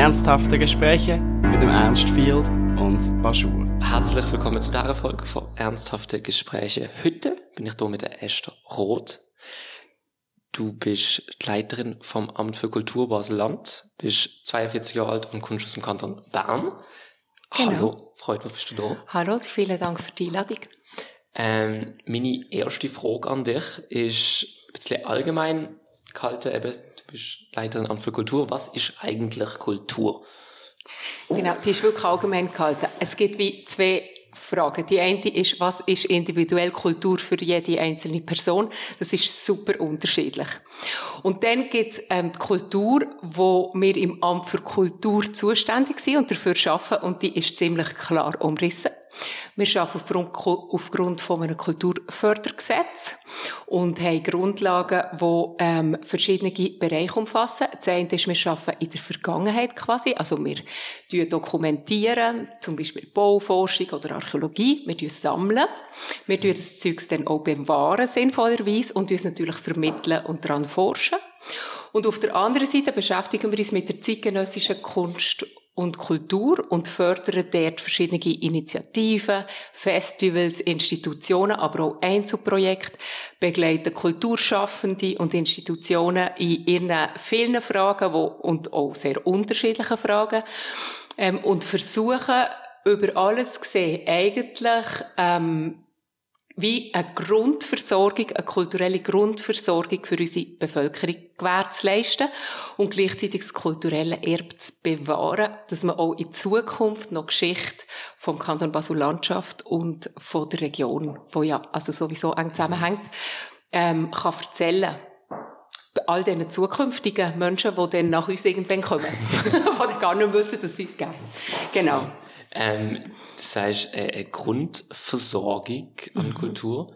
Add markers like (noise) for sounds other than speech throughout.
Ernsthafte Gespräche mit dem Ernst Field und Baschur. Herzlich willkommen zu dieser Folge von Ernsthafte Gespräche. Heute bin ich hier mit der Esther Roth. Du bist die Leiterin vom Amt für Kultur Basel-Land, bist 42 Jahre alt und kommst aus dem Kanton Bern. Genau. Hallo, freut mich, bist du da. Hallo, vielen Dank für die Einladung. Ähm, meine erste Frage an dich ist ein bisschen allgemein gehalten. Eben, bist Leiterin Amt für Kultur. Was ist eigentlich Kultur? Genau, die ist wirklich allgemein gehalten. Es gibt wie zwei Fragen. Die eine ist, was ist individuell Kultur für jede einzelne Person? Das ist super unterschiedlich. Und dann gibt es ähm, die Kultur, wo wir im Amt für Kultur zuständig sind und dafür arbeiten und die ist ziemlich klar umrissen. Wir arbeiten aufgrund, aufgrund von einem Kulturfördergesetz und haben Grundlagen, die ähm, verschiedene Bereiche umfassen. Das eine ist, wir arbeiten in der Vergangenheit quasi. Also wir dokumentieren, zum Beispiel Bauforschung oder Archäologie. Wir sammeln. Wir das Zeug dann auch bewahren, sinnvollerweise, und uns natürlich vermitteln und daran forschen. Und auf der anderen Seite beschäftigen wir uns mit der zeitgenössischen Kunst und Kultur und fördern dort verschiedene Initiativen, Festivals, Institutionen, aber auch Einzelprojekte, begleiten Kulturschaffende und Institutionen in ihren vielen Fragen wo, und auch sehr unterschiedlichen Fragen ähm, und versuchen über alles gesehen eigentlich ähm, wie eine Grundversorgung, eine kulturelle Grundversorgung für unsere Bevölkerung gewährleisten und gleichzeitig das kulturelle Erbe zu bewahren, dass man auch in Zukunft noch Geschichte vom Kanton Basel-Landschaft und von der Region, wo ja also sowieso eng zusammenhängt, ähm, kann erzählen. bei all diesen zukünftigen Menschen, die dann nach uns irgendwann kommen, (laughs) die dann gar nicht wissen, dass es gibt. Genau. Ähm, das heißt, äh, eine Grundversorgung an mhm. Kultur.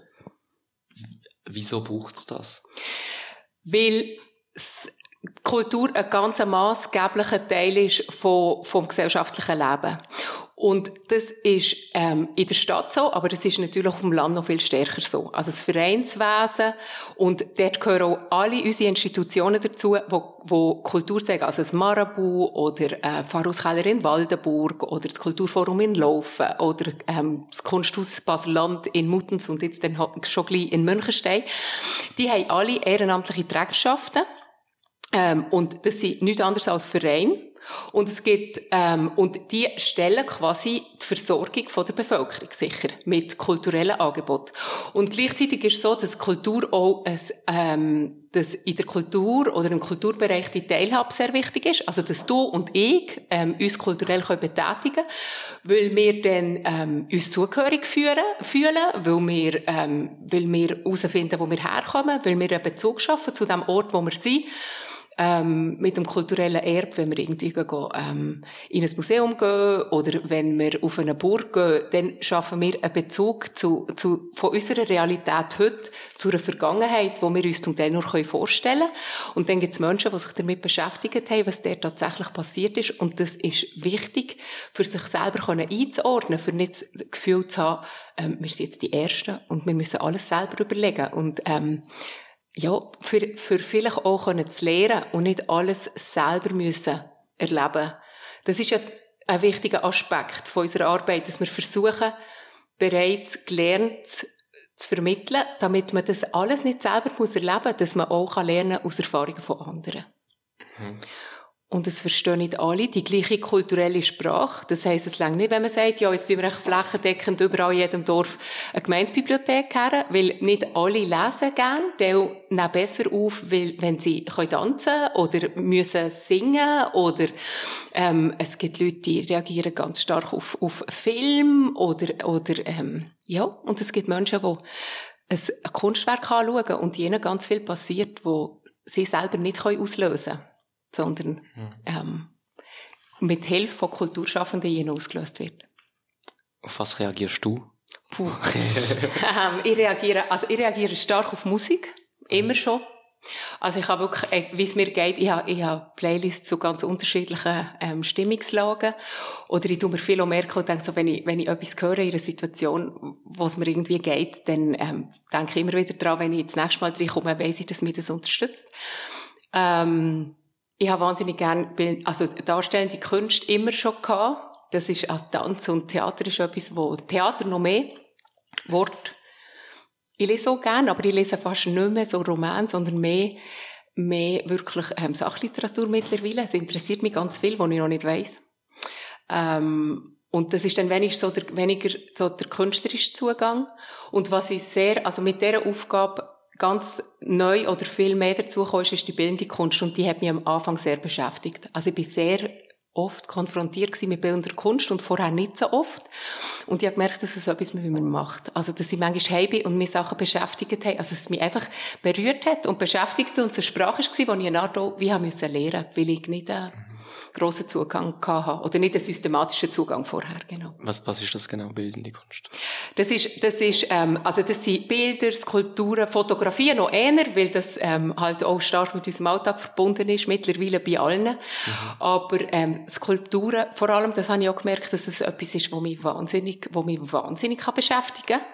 Wieso braucht es das? Weil Kultur ein ganz maßgeblicher Teil ist vom, vom gesellschaftlichen Leben. Und das ist ähm, in der Stadt so, aber das ist natürlich auf dem Land noch viel stärker so. Also das Vereinswesen und dort gehören auch alle unsere Institutionen dazu, wo, wo Kultur sagen, also das Marabu oder äh, Pfarrhauskeller in Waldenburg oder das Kulturforum in Laufen oder ähm, das Kunsthaus Basel-Land in Muttens und jetzt dann schon gleich in Münchenstein. Die haben alle ehrenamtliche Trägerschaften ähm, und das sind nichts anderes als Vereine und es gibt, ähm, und die stellen quasi die Versorgung von der Bevölkerung sicher mit kulturellen Angeboten. Und gleichzeitig ist es so, dass Kultur auch ein, ähm, dass in der Kultur oder im Kulturbereich die Teilhabe sehr wichtig ist. Also, dass du und ich ähm, uns kulturell können betätigen weil wir dann ähm, uns zugehörig fühlen, fühlen weil wir, ähm, weil wir herausfinden, wo wir herkommen, weil wir einen Bezug schaffen zu dem Ort, wo wir sind ähm, mit dem kulturellen Erbe, wenn wir irgendwie gehen, ähm, in ein Museum gehen oder wenn wir auf eine Burg gehen, dann schaffen wir einen Bezug zu, zu, von unserer Realität heute zu einer Vergangenheit, wo wir uns zum Teil nur vorstellen können. Und dann gibt es Menschen, die sich damit beschäftigt haben, was dort tatsächlich passiert ist. Und das ist wichtig, für sich selber einzuordnen, für nicht das Gefühl zu haben, ähm, wir sind jetzt die Ersten und wir müssen alles selber überlegen. Und ähm, ja, für, für vielleicht auch können zu lernen und nicht alles selber müssen erleben. Das ist ja ein wichtiger Aspekt von unserer Arbeit, dass wir versuchen, bereits gelernt zu vermitteln, damit man das alles nicht selber muss erleben muss, dass man auch lernen kann aus Erfahrungen von anderen. Mhm. Und es verstehen nicht alle die gleiche kulturelle Sprache. Das heisst, es längt nicht, wenn man sagt, ja, jetzt sind wir flächendeckend überall in jedem Dorf eine Gemeinsbibliothek her, weil nicht alle lesen gern. Die nehmen besser auf, weil, wenn sie können tanzen oder müssen singen oder, ähm, es gibt Leute, die reagieren ganz stark auf, auf Film oder, oder, ähm, ja. Und es gibt Menschen, die ein Kunstwerk anschauen und ihnen ganz viel passiert, wo sie selber nicht auslösen können sondern mhm. ähm, mit Hilfe von Kulturschaffenden ausgelöst wird. Auf was reagierst du? Puh. (laughs) ähm, ich reagiere, also ich reagiere stark auf Musik, immer schon. Also ich habe wirklich, äh, wie es mir geht, ich habe, ich habe Playlists zu ganz unterschiedlichen ähm, Stimmungslagen. Oder ich tue mir viel merken und denke so, wenn ich, wenn ich etwas höre in einer Situation, wo es mir irgendwie geht, dann ähm, denke ich immer wieder daran, wenn ich das nächste Mal reinkomme, weiss ich, dass mir das unterstützt. Ähm, ich habe wahnsinnig gerne, also darstellende Kunst immer schon gehabt. Das ist als Tanz und Theater ist etwas, wo Theater noch mehr Wort. Ich lese auch gerne, aber ich lese fast nicht mehr so Roman, sondern mehr, mehr wirklich ähm, Sachliteratur mittlerweile. Es interessiert mich ganz viel, was ich noch nicht weiß. Ähm, und das ist dann weniger so der, weniger so der künstlerische Zugang. Und was ich sehr, also mit dieser Aufgabe ganz neu oder viel mehr dazu kam, ist die bildende Kunst. Und die hat mich am Anfang sehr beschäftigt. Also ich bin sehr oft konfrontiert mit bildender Kunst und vorher nicht so oft. Und ich habe gemerkt, dass es etwas mit mir macht. Also, dass ich manchmal heim bin und mich Sachen beschäftigt habe. Also, dass es mich einfach berührt hat und beschäftigt und es eine Sprache war, die ich eine Art auch wie lernen weil ich nicht, äh, grossen Zugang hatte. Oder nicht einen systematischen Zugang vorher, genau. Was, was ist das genau, bildende Kunst? Das ist, das ist, ähm, also das sind Bilder, Skulpturen, Fotografien noch eher, weil das ähm, halt auch stark mit unserem Alltag verbunden ist, mittlerweile bei allen. Mhm. Aber ähm, Skulpturen, vor allem, das habe ich auch gemerkt, dass es etwas ist, wo mich wahnsinnig, wo mich wahnsinnig kann beschäftigen kann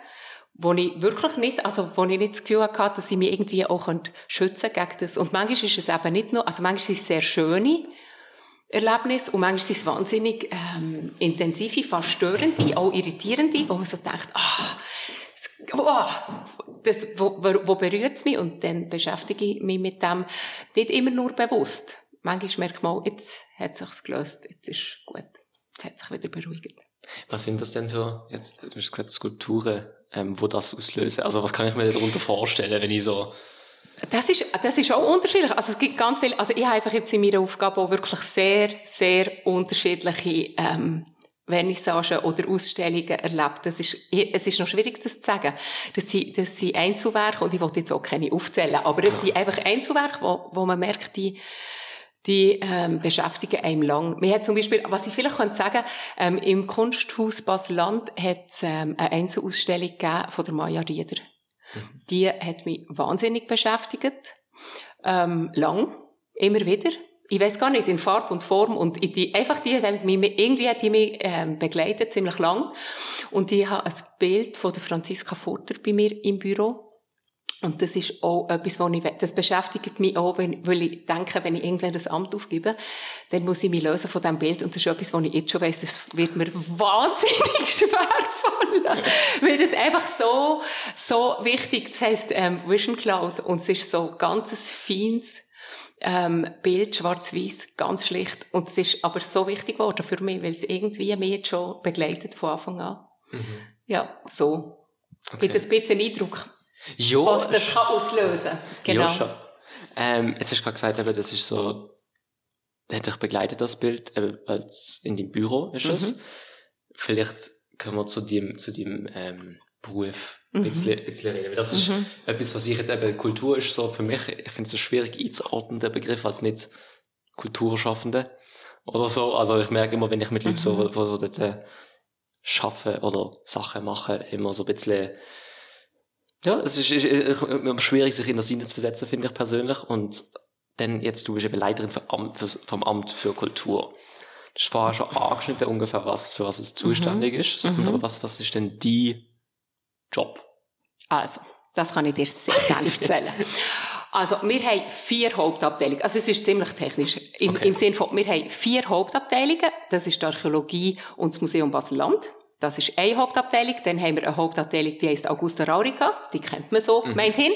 wo ich wirklich nicht, also wo ich nicht das Gefühl hatte, dass ich mich irgendwie auch schützen gegen das. Und manchmal ist es eben nicht nur, also manchmal ist es sehr schöne, Erlebnis und manchmal sind es wahnsinnig ähm, intensive, fast störende, auch irritierende, wo man so denkt, ah, oh, das, wo, wo berührt es mich? Und dann beschäftige ich mich mit dem nicht immer nur bewusst. Manchmal merkt man, jetzt hat es sich gelöst, jetzt ist gut, jetzt hat sich wieder beruhigt. Was sind das denn für, jetzt, du hast gesagt, Skulpturen, ähm, wo das auslösen? Also was kann ich mir darunter vorstellen, wenn ich so das ist, das ist auch unterschiedlich. Also es gibt ganz viel, also ich habe einfach jetzt in meiner Aufgabe auch wirklich sehr, sehr unterschiedliche, ähm, Vernissagen oder Ausstellungen erlebt. Das ist, es ist noch schwierig, das zu sagen. Das sind, das sind Einzelwerke, und ich wollte jetzt auch keine aufzählen, aber es sind einfach Einzelwerke, wo, wo man merkt, die, die ähm, beschäftigen einem lang. Wir hat zum Beispiel, was ich vielleicht könnte sagen, ähm, im Kunsthaus Basel-Land hat es ähm, eine Einzelausstellung gegeben von der Maya Rieder. Die hat mich wahnsinnig beschäftigt. Ähm, lang. Immer wieder. Ich weiß gar nicht, in Farbe und Form. Und die, einfach die, hat mich, irgendwie hat die mich ähm, begleitet, ziemlich lang. Und ich habe ein Bild von der Franziska Furter bei mir im Büro. Und das ist auch etwas, was ich, das beschäftigt mich auch, weil ich denke, wenn ich irgendwann das Amt aufgebe, dann muss ich mich lösen von diesem Bild. Und das ist etwas, was ich jetzt schon weiss, das wird mir (laughs) wahnsinnig (laughs) schwer fallen. weil das einfach so, so wichtig, das heisst, ähm, Vision Cloud. Und es ist so ganz feines, ähm, Bild, schwarz-weiß, ganz schlicht. Und es ist aber so wichtig geworden für mich, weil es irgendwie mich jetzt schon begleitet von Anfang an. Mhm. Ja, so. Okay. Gibt ein bisschen Eindruck. Ja, was das kann auslösen Genau. Ja, schon. Ähm, jetzt hast du gerade gesagt, eben, das ist so, hat dich begleitet, das Bild, eben, als in deinem Büro ist es. Mhm. Vielleicht können wir zu dem, zu dem, ähm, Beruf ein mhm. bisschen, bisschen reden. Das ist mhm. etwas, was ich jetzt eben, Kultur ist so für mich, ich finde es so schwierig einzuordnen, der Begriff als nicht Kulturschaffende oder so. Also ich merke immer, wenn ich mit Leuten so, mhm. wo, wo dort äh, arbeiten oder Sachen machen, immer so ein bisschen ja, es ist, ist, ist schwierig, sich in das Sinne zu versetzen, finde ich persönlich. Und dann jetzt, du bist eben Leiterin vom Amt für, vom Amt für Kultur. Das ist vorher schon angeschnitten, ungefähr was, für was es zuständig mhm. ist. Mhm. Aber was, was ist denn die Job? Also, das kann ich dir sehr gerne (laughs) erzählen. Also, wir haben vier Hauptabteilungen. Also, es ist ziemlich technisch. Im, okay. im Sinne von, wir haben vier Hauptabteilungen. Das ist die Archäologie und das Museum Basel-Land. Das ist eine Hauptabteilung. Dann haben wir eine Hauptabteilung, die heißt Augusta Raurica. Die kennt man so, mhm. meint hin.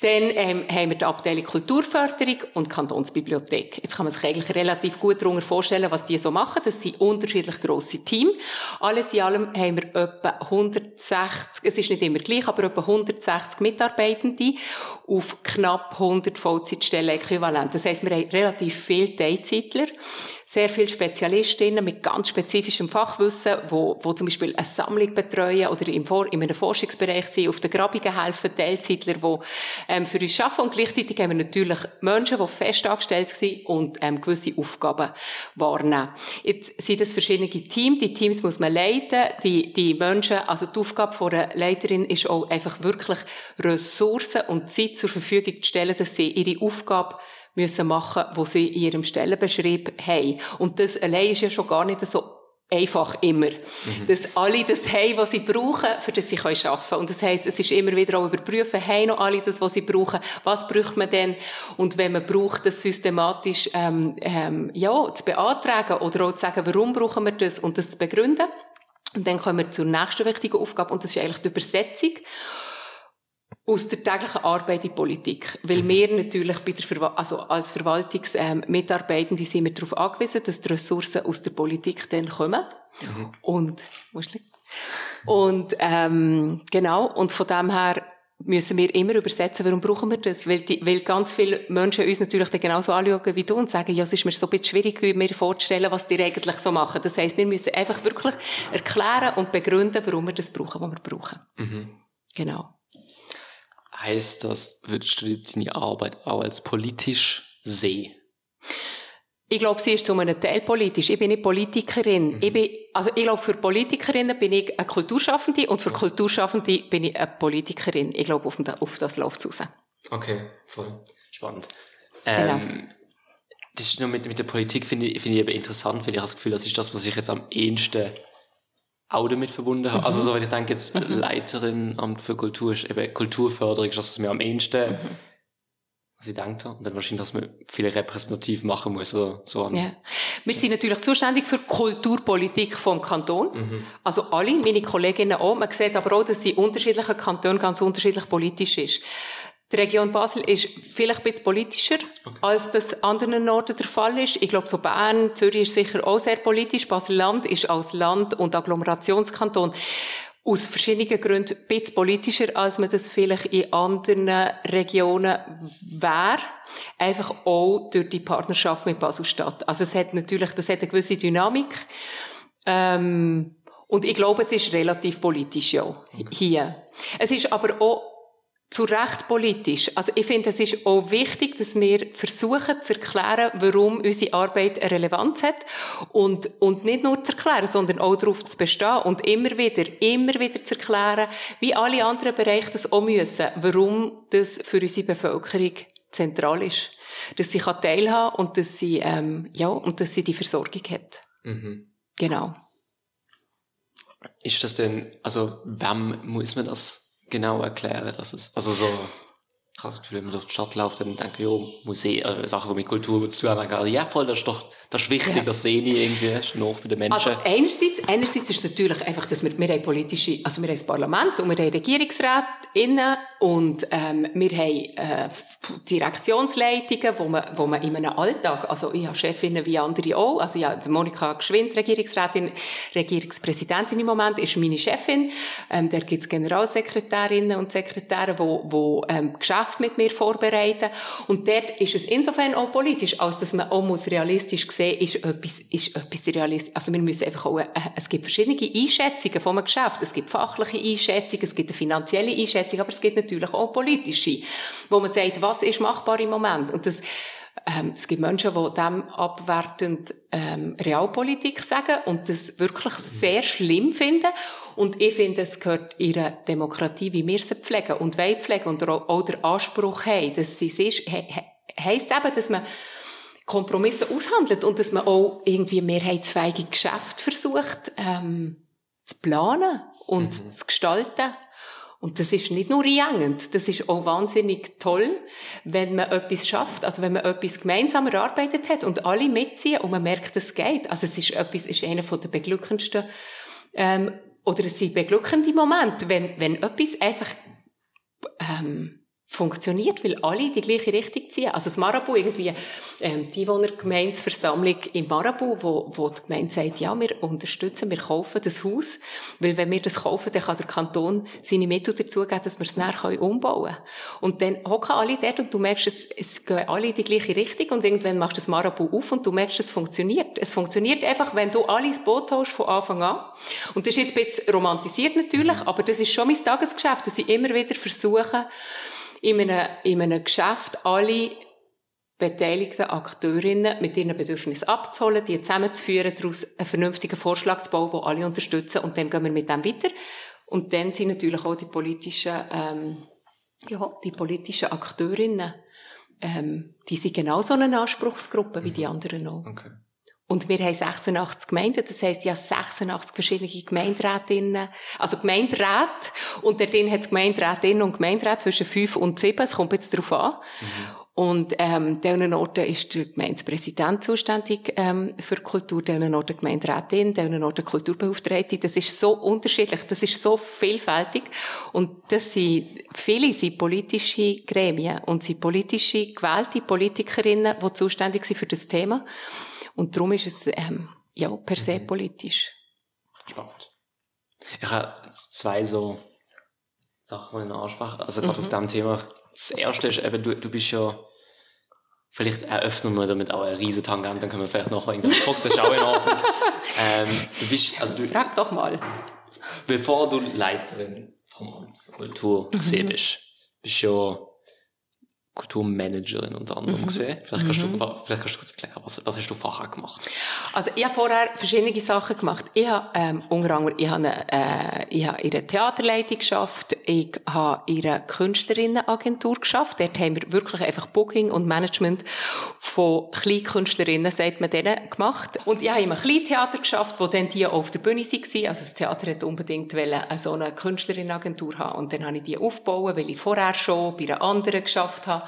Dann ähm, haben wir die Abteilung Kulturförderung und Kantonsbibliothek. Jetzt kann man sich eigentlich relativ gut darunter vorstellen, was die so machen. Das sind unterschiedlich grosse Teams. Alles in allem haben wir etwa 160, es ist nicht immer gleich, aber etwa 160 Mitarbeitende auf knapp 100 Vollzeitstellen äquivalent. Das heisst, wir haben relativ viele Teilzeitler sehr viele Spezialistinnen mit ganz spezifischem Fachwissen, wo, wo zum Beispiel eine Sammlung betreuen oder im Vor in einem Forschungsbereich sind, auf der Grabungen helfen, Teilzeitler, die ähm, für uns arbeiten. Und gleichzeitig haben wir natürlich Menschen, die fest angestellt sind und ähm, gewisse Aufgaben wahrnehmen. Jetzt sind das verschiedene Teams. Die Teams muss man leiten. Die, die Menschen, also die Aufgabe von einer Leiterin ist auch einfach wirklich Ressourcen und Zeit zur Verfügung zu stellen, dass sie ihre Aufgabe müssen machen, wo sie in ihrem Stellenbeschrieb haben. Und das allein ist ja schon gar nicht so einfach immer. Mhm. Dass alle das haben, was sie brauchen, für das sie arbeiten können. Und das heisst, es ist immer wieder auch überprüfen, haben noch alle das, was sie brauchen, was braucht man denn? Und wenn man braucht, das systematisch, ähm, ähm, ja, zu beantragen oder auch zu sagen, warum brauchen wir das und das zu begründen. Und dann kommen wir zur nächsten wichtigen Aufgabe und das ist eigentlich die Übersetzung aus der täglichen Arbeit in Politik. Weil mhm. wir natürlich bei der Verwa also als Verwaltungsmitarbeitende ähm, sind wir darauf angewiesen, dass die Ressourcen aus der Politik dann kommen. Mhm. Und, und, ähm, genau, und von dem her müssen wir immer übersetzen, warum brauchen wir das? Weil, die, weil ganz viele Menschen uns natürlich dann genauso anschauen wie du und sagen, ja, es ist mir so ein bisschen schwierig, mir vorzustellen, was die eigentlich so machen. Das heisst, wir müssen einfach wirklich erklären und begründen, warum wir das brauchen, was wir brauchen. Mhm. Genau. Heißt das, würdest du deine Arbeit auch als politisch sehen? Ich glaube, sie ist zu einem Teil politisch. Ich bin nicht Politikerin. Mhm. Ich bin, also ich glaube, für Politikerinnen bin ich eine Kulturschaffende und für Kulturschaffende bin ich eine Politikerin. Ich glaube, auf, auf das läuft es raus. Okay, voll spannend. Genau. Ähm, das ist nur mit, mit der Politik finde ich, finde ich eben interessant, weil ich habe das Gefühl, das ist das, was ich jetzt am ehesten auch damit verbunden habe. Also mhm. Also so, wenn ich denke jetzt, mhm. Leiterin Amt für Kultur ist eben Kulturförderung, ist das, was mir am ehesten, mhm. was ich denke. Und dann wahrscheinlich, dass man viel repräsentativ machen muss, oder so. Ja. Wir sind natürlich zuständig für Kulturpolitik vom Kanton. Mhm. Also alle, meine Kolleginnen auch. Man sieht aber auch, dass sie in unterschiedlichen Kantonen ganz unterschiedlich politisch ist. Die Region Basel ist vielleicht ein bisschen politischer, okay. als das anderen Norden der Fall ist. Ich glaube, so Bern, Zürich ist sicher auch sehr politisch. Basel-Land ist als Land- und Agglomerationskanton aus verschiedenen Gründen ein bisschen politischer, als man das vielleicht in anderen Regionen wäre. Einfach auch durch die Partnerschaft mit Basel-Stadt. Also es hat natürlich, das hat eine gewisse Dynamik. Ähm, und ich glaube, es ist relativ politisch, ja, okay. hier. Es ist aber auch zu Recht politisch. Also ich finde, es ist auch wichtig, dass wir versuchen zu erklären, warum unsere Arbeit eine Relevanz hat und, und nicht nur zu erklären, sondern auch darauf zu bestehen und immer wieder, immer wieder zu erklären, wie alle anderen Bereiche das auch müssen, warum das für unsere Bevölkerung zentral ist. Dass sie teilhaben kann und dass sie, ähm, ja, und dass sie die Versorgung hat. Mhm. Genau. Ist das denn, also, wem muss man das genau erklären, dass es, also so, ich habe das Gefühl, wenn man durch die Stadt läuft, dann denke ich, jo, Museen, äh, Sachen, die mit Kultur zu tun haben, ja voll, das ist doch, das ist wichtig, ja. das sehe ich irgendwie noch bei den Menschen. Also einerseits, einerseits ist es natürlich einfach, dass wir, wir haben politische, also wir haben das Parlament und wir haben Regierungsräte innen und ähm, wir haben äh, Direktionsleitungen, wo man, wo man in einem Alltag, also ich habe Chefinnen wie andere auch, also ja, Monika Geschwind, Regierungsrätin, Regierungspräsidentin im Moment, ist meine Chefin. Ähm, da gibt es Generalsekretärinnen und Sekretäre, wo, wo ähm, Geschäfte mit mir vorbereiten. Und dort ist es insofern auch politisch, als dass man auch muss realistisch sehen, ist etwas, ist etwas realistisch. Also wir müssen einfach auch, äh, es gibt verschiedene Einschätzungen einem Geschäft. Es gibt fachliche Einschätzungen, es gibt eine finanzielle Einschätzung, aber es gibt natürlich auch politische, wo man sagt, was ist machbar im Moment? Und das, ähm, es gibt Menschen, die dem abwertend ähm, Realpolitik sagen und das wirklich sehr schlimm finden. Und ich finde, es gehört ihrer Demokratie, wie wir sie pflegen und wollen pflegen und auch der Anspruch haben, dass sie es ist, he, he, heisst eben, dass man Kompromisse aushandelt und dass man auch irgendwie mehrheitsfähige Geschäfte versucht ähm, zu planen und mhm. zu gestalten. Und das ist nicht nur einengend, das ist auch wahnsinnig toll, wenn man etwas schafft, also wenn man etwas gemeinsam erarbeitet hat und alle mitziehen und man merkt, es geht. Also es ist etwas, ist einer von der beglückendsten, ähm, oder es sind beglückende Momente, wenn, wenn etwas einfach, ähm, funktioniert, weil alle die gleiche Richtung ziehen. Also das Marabu irgendwie, ähm, die Wohnergemeinsversammlung im Marabu, wo, wo die Gemeinde sagt, ja, wir unterstützen, wir kaufen das Haus, weil wenn wir das kaufen, dann kann der Kanton seine Mittel dazu geben, dass wir es nachher umbauen können. Und dann hocken alle dort und du merkst, es, es gehen alle in die gleiche Richtung und irgendwann machst du das Marabu auf und du merkst, es funktioniert. Es funktioniert einfach, wenn du alle ins Boot hast von Anfang an. Und das ist jetzt ein bisschen romantisiert natürlich, aber das ist schon mein Tagesgeschäft, dass ich immer wieder versuche, in einem, in einem Geschäft alle beteiligten Akteurinnen mit ihren Bedürfnissen abzuholen, die zusammenzuführen, daraus einen vernünftigen Vorschlag zu bauen, den alle unterstützen und dann gehen wir mit dem weiter. Und dann sind natürlich auch die politischen, ähm, ja, die politischen Akteurinnen, ähm, die sind genauso eine Anspruchsgruppe wie die anderen auch. Okay. Und wir haben 86 Gemeinden, das heisst, ja 86 verschiedene Gemeinderätinnen, also Gemeinderäte. Und dort hat es Gemeinderätinnen und Gemeinderäte zwischen 5 und 7, es kommt jetzt darauf an. Mhm. Und ähm, diesen Orten ist der Gemeindepräsident zuständig ähm, für Kultur, diesen Orten Gemeinderätin, diesen Orten Kulturbeauftragte. Das ist so unterschiedlich, das ist so vielfältig. Und das sind, viele sind politische Gremien und sind politische, gewählte Politikerinnen, die zuständig sind für das Thema. Und darum ist es ähm, ja, per se mhm. politisch. Spannend. Ich habe zwei so Sachen, die ich anspreche. Also gerade mhm. auf diesem Thema. Das erste ist eben, du, du bist ja Vielleicht eröffnen wir damit auch eine riesen Tangent, dann können wir vielleicht noch irgendwie zurück, das ist auch in Ordnung. (laughs) ähm, du bist, also du, Frag doch mal. Bevor du Leiterin vom Amt für Kultur mhm. bist, bist du ja Kulturmanagerin unter anderem mhm. gesehen. Vielleicht kannst, mhm. du, vielleicht kannst du kurz erklären, was, was hast du vorher gemacht? Also ich habe vorher verschiedene Sachen gemacht. Ich habe ähm, unter anderem ich habe, eine, äh, ich habe in der Theaterleitung geschafft, ich habe in einer Künstlerinnenagentur geschafft. Dort haben wir wirklich einfach Booking und Management von Kleinkünstlerinnen, sagt man denen, gemacht. Und ich habe in einem Kleintheater geschafft, wo dann die auf der Bühne waren. Also das Theater hat unbedingt wollen, so eine Künstlerinnenagentur haben. Und dann habe ich die aufgebaut, weil ich vorher schon bei einer anderen geschafft habe.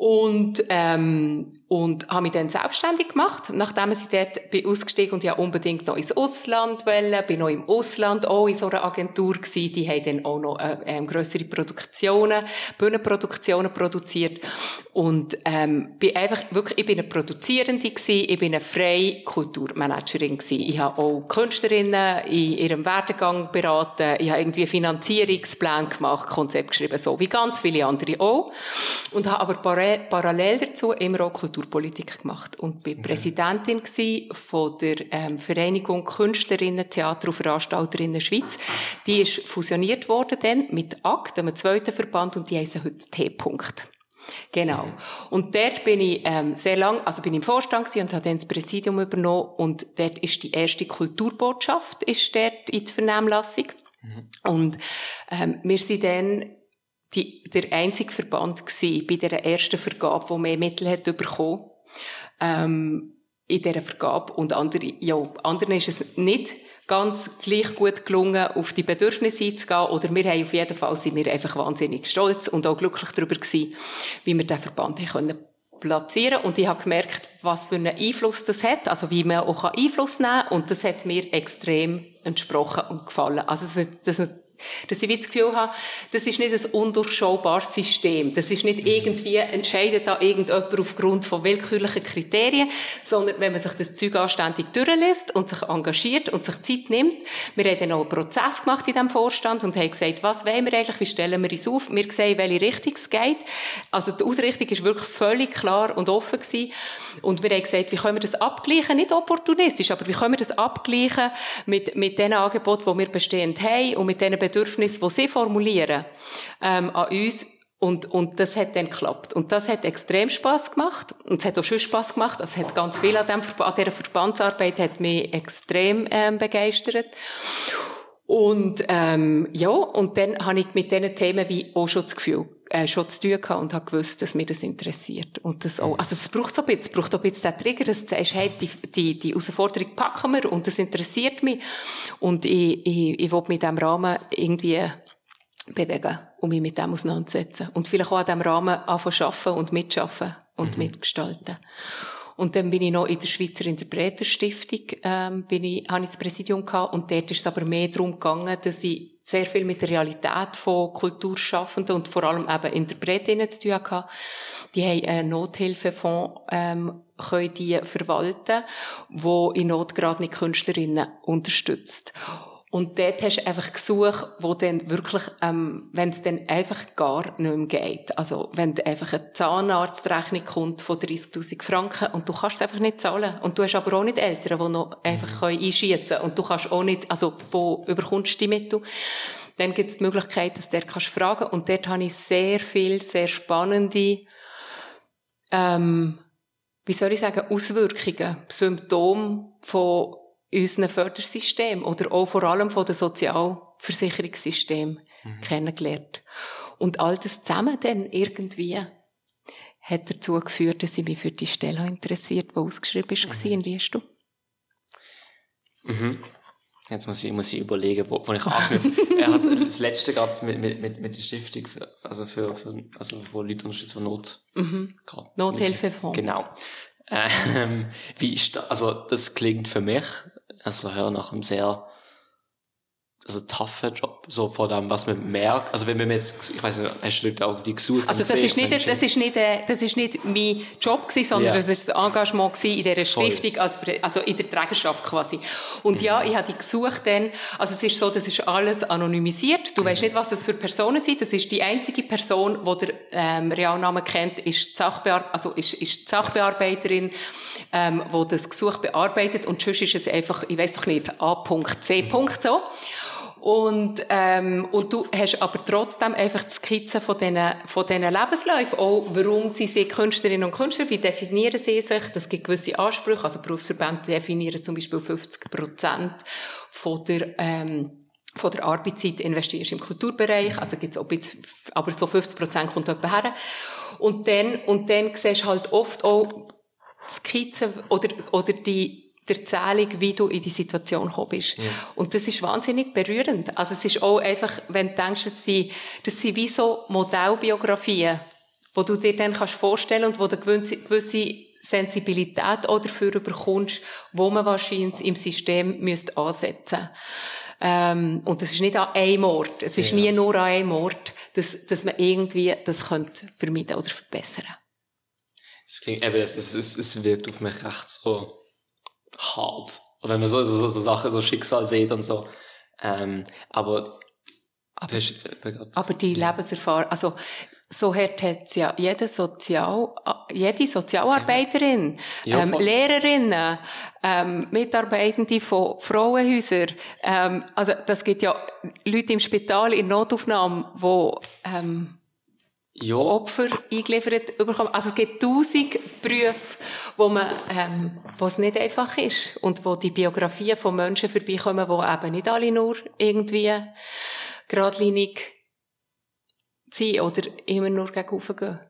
Und, ähm, und habe mich dann selbstständig gemacht, nachdem ich dort bin ausgestiegen und ja unbedingt noch ins Ausland wollte, bin noch im Ausland auch in so einer Agentur gewesen, die haben dann auch noch äh, ähm, grössere Produktionen, Bühnenproduktionen produziert. Und ähm, bin einfach wirklich, ich bin eine Produzierende gewesen, ich bin eine freie Kulturmanagerin gewesen. Ich habe auch Künstlerinnen in ihrem Werdegang beraten, ich habe irgendwie Finanzierungsplan gemacht, Konzept geschrieben, so wie ganz viele andere auch. Und habe aber parallel dazu immer auch Kulturpolitik gemacht und bin mhm. Präsidentin von der ähm, Vereinigung Künstlerinnen, Theater und Veranstalterinnen Schweiz. Die ist fusioniert worden dann mit ACT, einem zweiten Verband, und die heißen heute T-Punkt. Genau. Mhm. Und dort bin ich ähm, sehr lang, also bin ich im Vorstand und habe dann das Präsidium übernommen und dort ist die erste Kulturbotschaft ist dort in der Vernehmlassung. Mhm. Und ähm, wir sind dann die, der einzige Verband gewesen bei der ersten Vergabe, wo mehr Mittel hat bekommen. Ähm, in dieser Vergabe. Und andere, ja, anderen ist es nicht ganz gleich gut gelungen, auf die Bedürfnisse einzugehen. Oder wir haben auf jeden Fall, sind wir einfach wahnsinnig stolz und auch glücklich darüber gewesen, wie wir den Verband haben können platzieren und ich habe gemerkt, was für einen Einfluss das hat, also wie man auch Einfluss nehmen kann und das hat mir extrem entsprochen und gefallen. Also das, das dass ich das Gefühl habe, das ist nicht ein undurchschaubares System. Das ist nicht irgendwie, entscheidet da irgendjemand aufgrund von willkürlichen Kriterien, sondern wenn man sich das Zeug anständig durchlässt und sich engagiert und sich Zeit nimmt. Wir haben dann auch einen Prozess gemacht in diesem Vorstand und haben gesagt, was wollen wir eigentlich, wie stellen wir uns auf? Wir sehen, welche Richtung es geht. Also die Ausrichtung ist wirklich völlig klar und offen gewesen. Und wir haben gesagt, wie können wir das abgleichen? Nicht opportunistisch, aber wie können wir das abgleichen mit, mit den Angeboten, die wir bestehend haben und mit den Bedürfnisse, die sie formulieren, ähm, an uns. Und, und das hat dann geklappt. Und das hat extrem Spaß gemacht. Und es hat auch schon Spaß gemacht. Es hat ganz viel an, dem, an dieser Verbandsarbeit hat mich extrem ähm, begeistert. Und ähm, ja, und dann habe ich mit diesen Themen wie auch schon das Gefühl, äh, schon zu tun gehabt und habe gewusst, dass mich das interessiert. Und das auch, also es braucht so ein bisschen, es braucht auch ein bisschen den Trigger, dass du sagst, hey, die, die, die Herausforderung packen wir und das interessiert mich. Und ich, ich, ich will mit diesem Rahmen irgendwie bewegen und mich mit dem auseinandersetzen. Und vielleicht auch an diesem Rahmen anfangen arbeiten und mitschaffen und mhm. mitgestalten. Und dann bin ich noch in der Schweizer Interpreterstiftung, ähm, bin ich, habe ich das Präsidium gehabt. Und dort ist es aber mehr darum gegangen, dass ich sehr viel mit der Realität von Kulturschaffenden und vor allem eben Interpretinnen zu tun hatte. Die haben einen Nothilfefonds, ähm, können die verwalten, wo in Not gerade nicht Künstlerinnen unterstützt. Und dort hast du einfach gesucht, wo dann wirklich, ähm, wenn es dann einfach gar nicht mehr geht. Also, wenn einfach eine Zahnarztrechnung kommt von 30.000 Franken und du kannst es einfach nicht zahlen. Und du hast aber auch nicht Eltern, die noch einfach mhm. einschießen können. Und du kannst auch nicht, also, wo überkommst du die Mittel? Dann gibt es die Möglichkeit, dass du dort kannst fragen. Und dort habe ich sehr viel, sehr spannende, ähm, wie soll ich sagen, Auswirkungen, Symptome von unseren Fördersystem oder auch vor allem von den Sozialversicherungssystemen mhm. kennengelernt. Und all das zusammen dann irgendwie hat dazu geführt, dass ich mich für die Stelle interessiert, die ausgeschrieben war. Mhm. Hast du? Mhm. Jetzt muss ich, muss ich überlegen, wo, wo ich anknüpfe. hat (laughs) das letzte gerade mit, mit, mit, mit der Stiftung, für, also für, für, also wo Leute unterstützen, von Not, mhm. Nothilfefonds. Genau. Ähm, wie ist da, also das klingt für mich, also hör nach einem sehr also tougher Job, so vor dem, was man merkt. Also wenn man jetzt, ich weiß nicht, hast du auch die gesucht? Also das ist nicht, das ist nicht, äh, das ist nicht mein Job gewesen, sondern ja. das ist das Engagement gewesen in dieser Stiftung, als, also in der Trägerschaft quasi. Und mhm. ja, ich habe die gesucht dann, also es ist so, das ist alles anonymisiert. Du mhm. weißt nicht, was das für Personen sind. Das ist die einzige Person, die der ähm, Realnamen kennt, ist die, Sachbear also ist, ist die Sachbearbeiterin, ähm, die das Gesuch bearbeitet. Und sonst ist es einfach, ich weiß doch nicht, A.C. Mhm. so. Und, ähm, und du hast aber trotzdem einfach die Skizze von diesen, von diesen Lebensläufen. Auch, warum sie sind Künstlerinnen und Künstler, wie definieren sie sich? Das gibt gewisse Ansprüche. Also Berufsverbände definieren zum Beispiel 50 Prozent von der, ähm, von der Arbeitszeit investierst im Kulturbereich. Also gibt's auch jetzt, aber so 50 Prozent kommt jemand her. Und dann, und dann siehst du halt oft auch Skizzen oder, oder die, der Erzählung, wie du in die Situation gekommen bist. Ja. Und das ist wahnsinnig berührend. Also es ist auch einfach, wenn du denkst, das sind, das sind wie so Modellbiografien, wo du dir dann kannst vorstellen und wo du gewisse, gewisse Sensibilität auch dafür bekommst, wo man wahrscheinlich im System müsste ansetzen ähm, und das ist nicht an einem Ort. Es ist ja. nie nur an einem Ort, dass, dass man irgendwie das könnte vermeiden oder verbessern. Es klingt, eben, es, es, es wirkt auf mich recht so hart. Und wenn man so, so, so Sachen, so Schicksal sieht und so. Ähm, aber, aber, jetzt aber die Lebenserfahrung, also, so hart hat es ja jede, Sozial, jede Sozialarbeiterin, ja, ähm, Lehrerinnen, ähm, Mitarbeitende von Frauenhäusern. Ähm, also das gibt ja Leute im Spital in Notaufnahme, wo ähm, ja. Opfer eingeliefert bekommen. Also es gibt tausend Berufe, wo man, ähm, wo es nicht einfach ist und wo die Biografien von Menschen vorbeikommen, die eben nicht alle nur irgendwie geradlinig sind oder immer nur gegen gehen.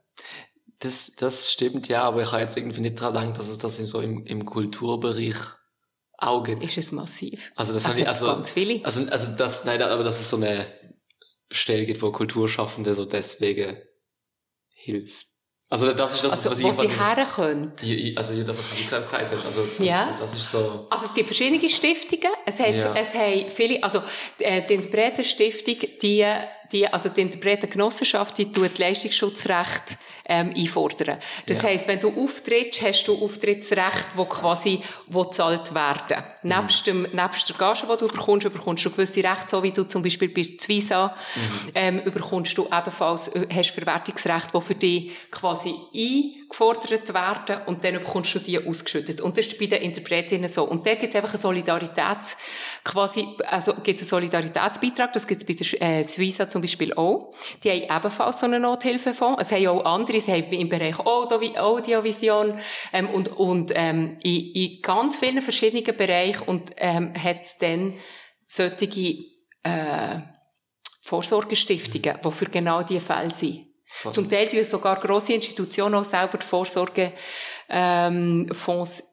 Das, das stimmt, ja, aber ich habe jetzt irgendwie nicht daran gedacht, dass es das so im, im Kulturbereich auch gibt. Ist es massiv? Also das also, habe ich, also, ganz viele. Also, also das, nein, aber dass es so eine Stelle gibt, wo Kulturschaffende so deswegen hilft. Also das ist das, also, was ich... Wo sie herkommen. Also das, was du gerade gesagt hast. Also, ja. das ist so... Also es gibt verschiedene Stiftungen. Es hat, ja. es haben viele... Also äh, die Interpretenstiftung, die, die, also die Interpretengenossenschaft, die tut Leistungsschutzrecht ähm, einfordern. Das ja. heisst, wenn du auftrittst, hast du Auftrittsrecht, wo quasi wo gezahlt werden. Mhm. Nebst, dem, nebst der Gage, die du bekommst, bekommst du gewisse Rechte, so wie du zum Beispiel bei Zwisa mhm. ähm, bekommst du ebenfalls äh, hast Verwertungsrecht, wo für dich quasi eingefordert werden und dann bekommst du die ausgeschüttet. Und das ist bei den Interpretinnen so. Und da gibt es einfach eine Solidaritäts, quasi, also gibt es einen Solidaritätsbeitrag, das gibt es bei der äh, Zwisa zum Beispiel auch. Die haben ebenfalls so einen Nothilfefonds. Es haben auch andere sie haben im Bereich Audiovision ähm, und, und ähm, in, in ganz vielen verschiedenen Bereichen und ähm, hat dann solche äh, Vorsorgestiftungen, die für genau diese Fälle sind. Was? Zum Teil tun sogar grosse Institutionen auch selber Vorsorgefonds ähm,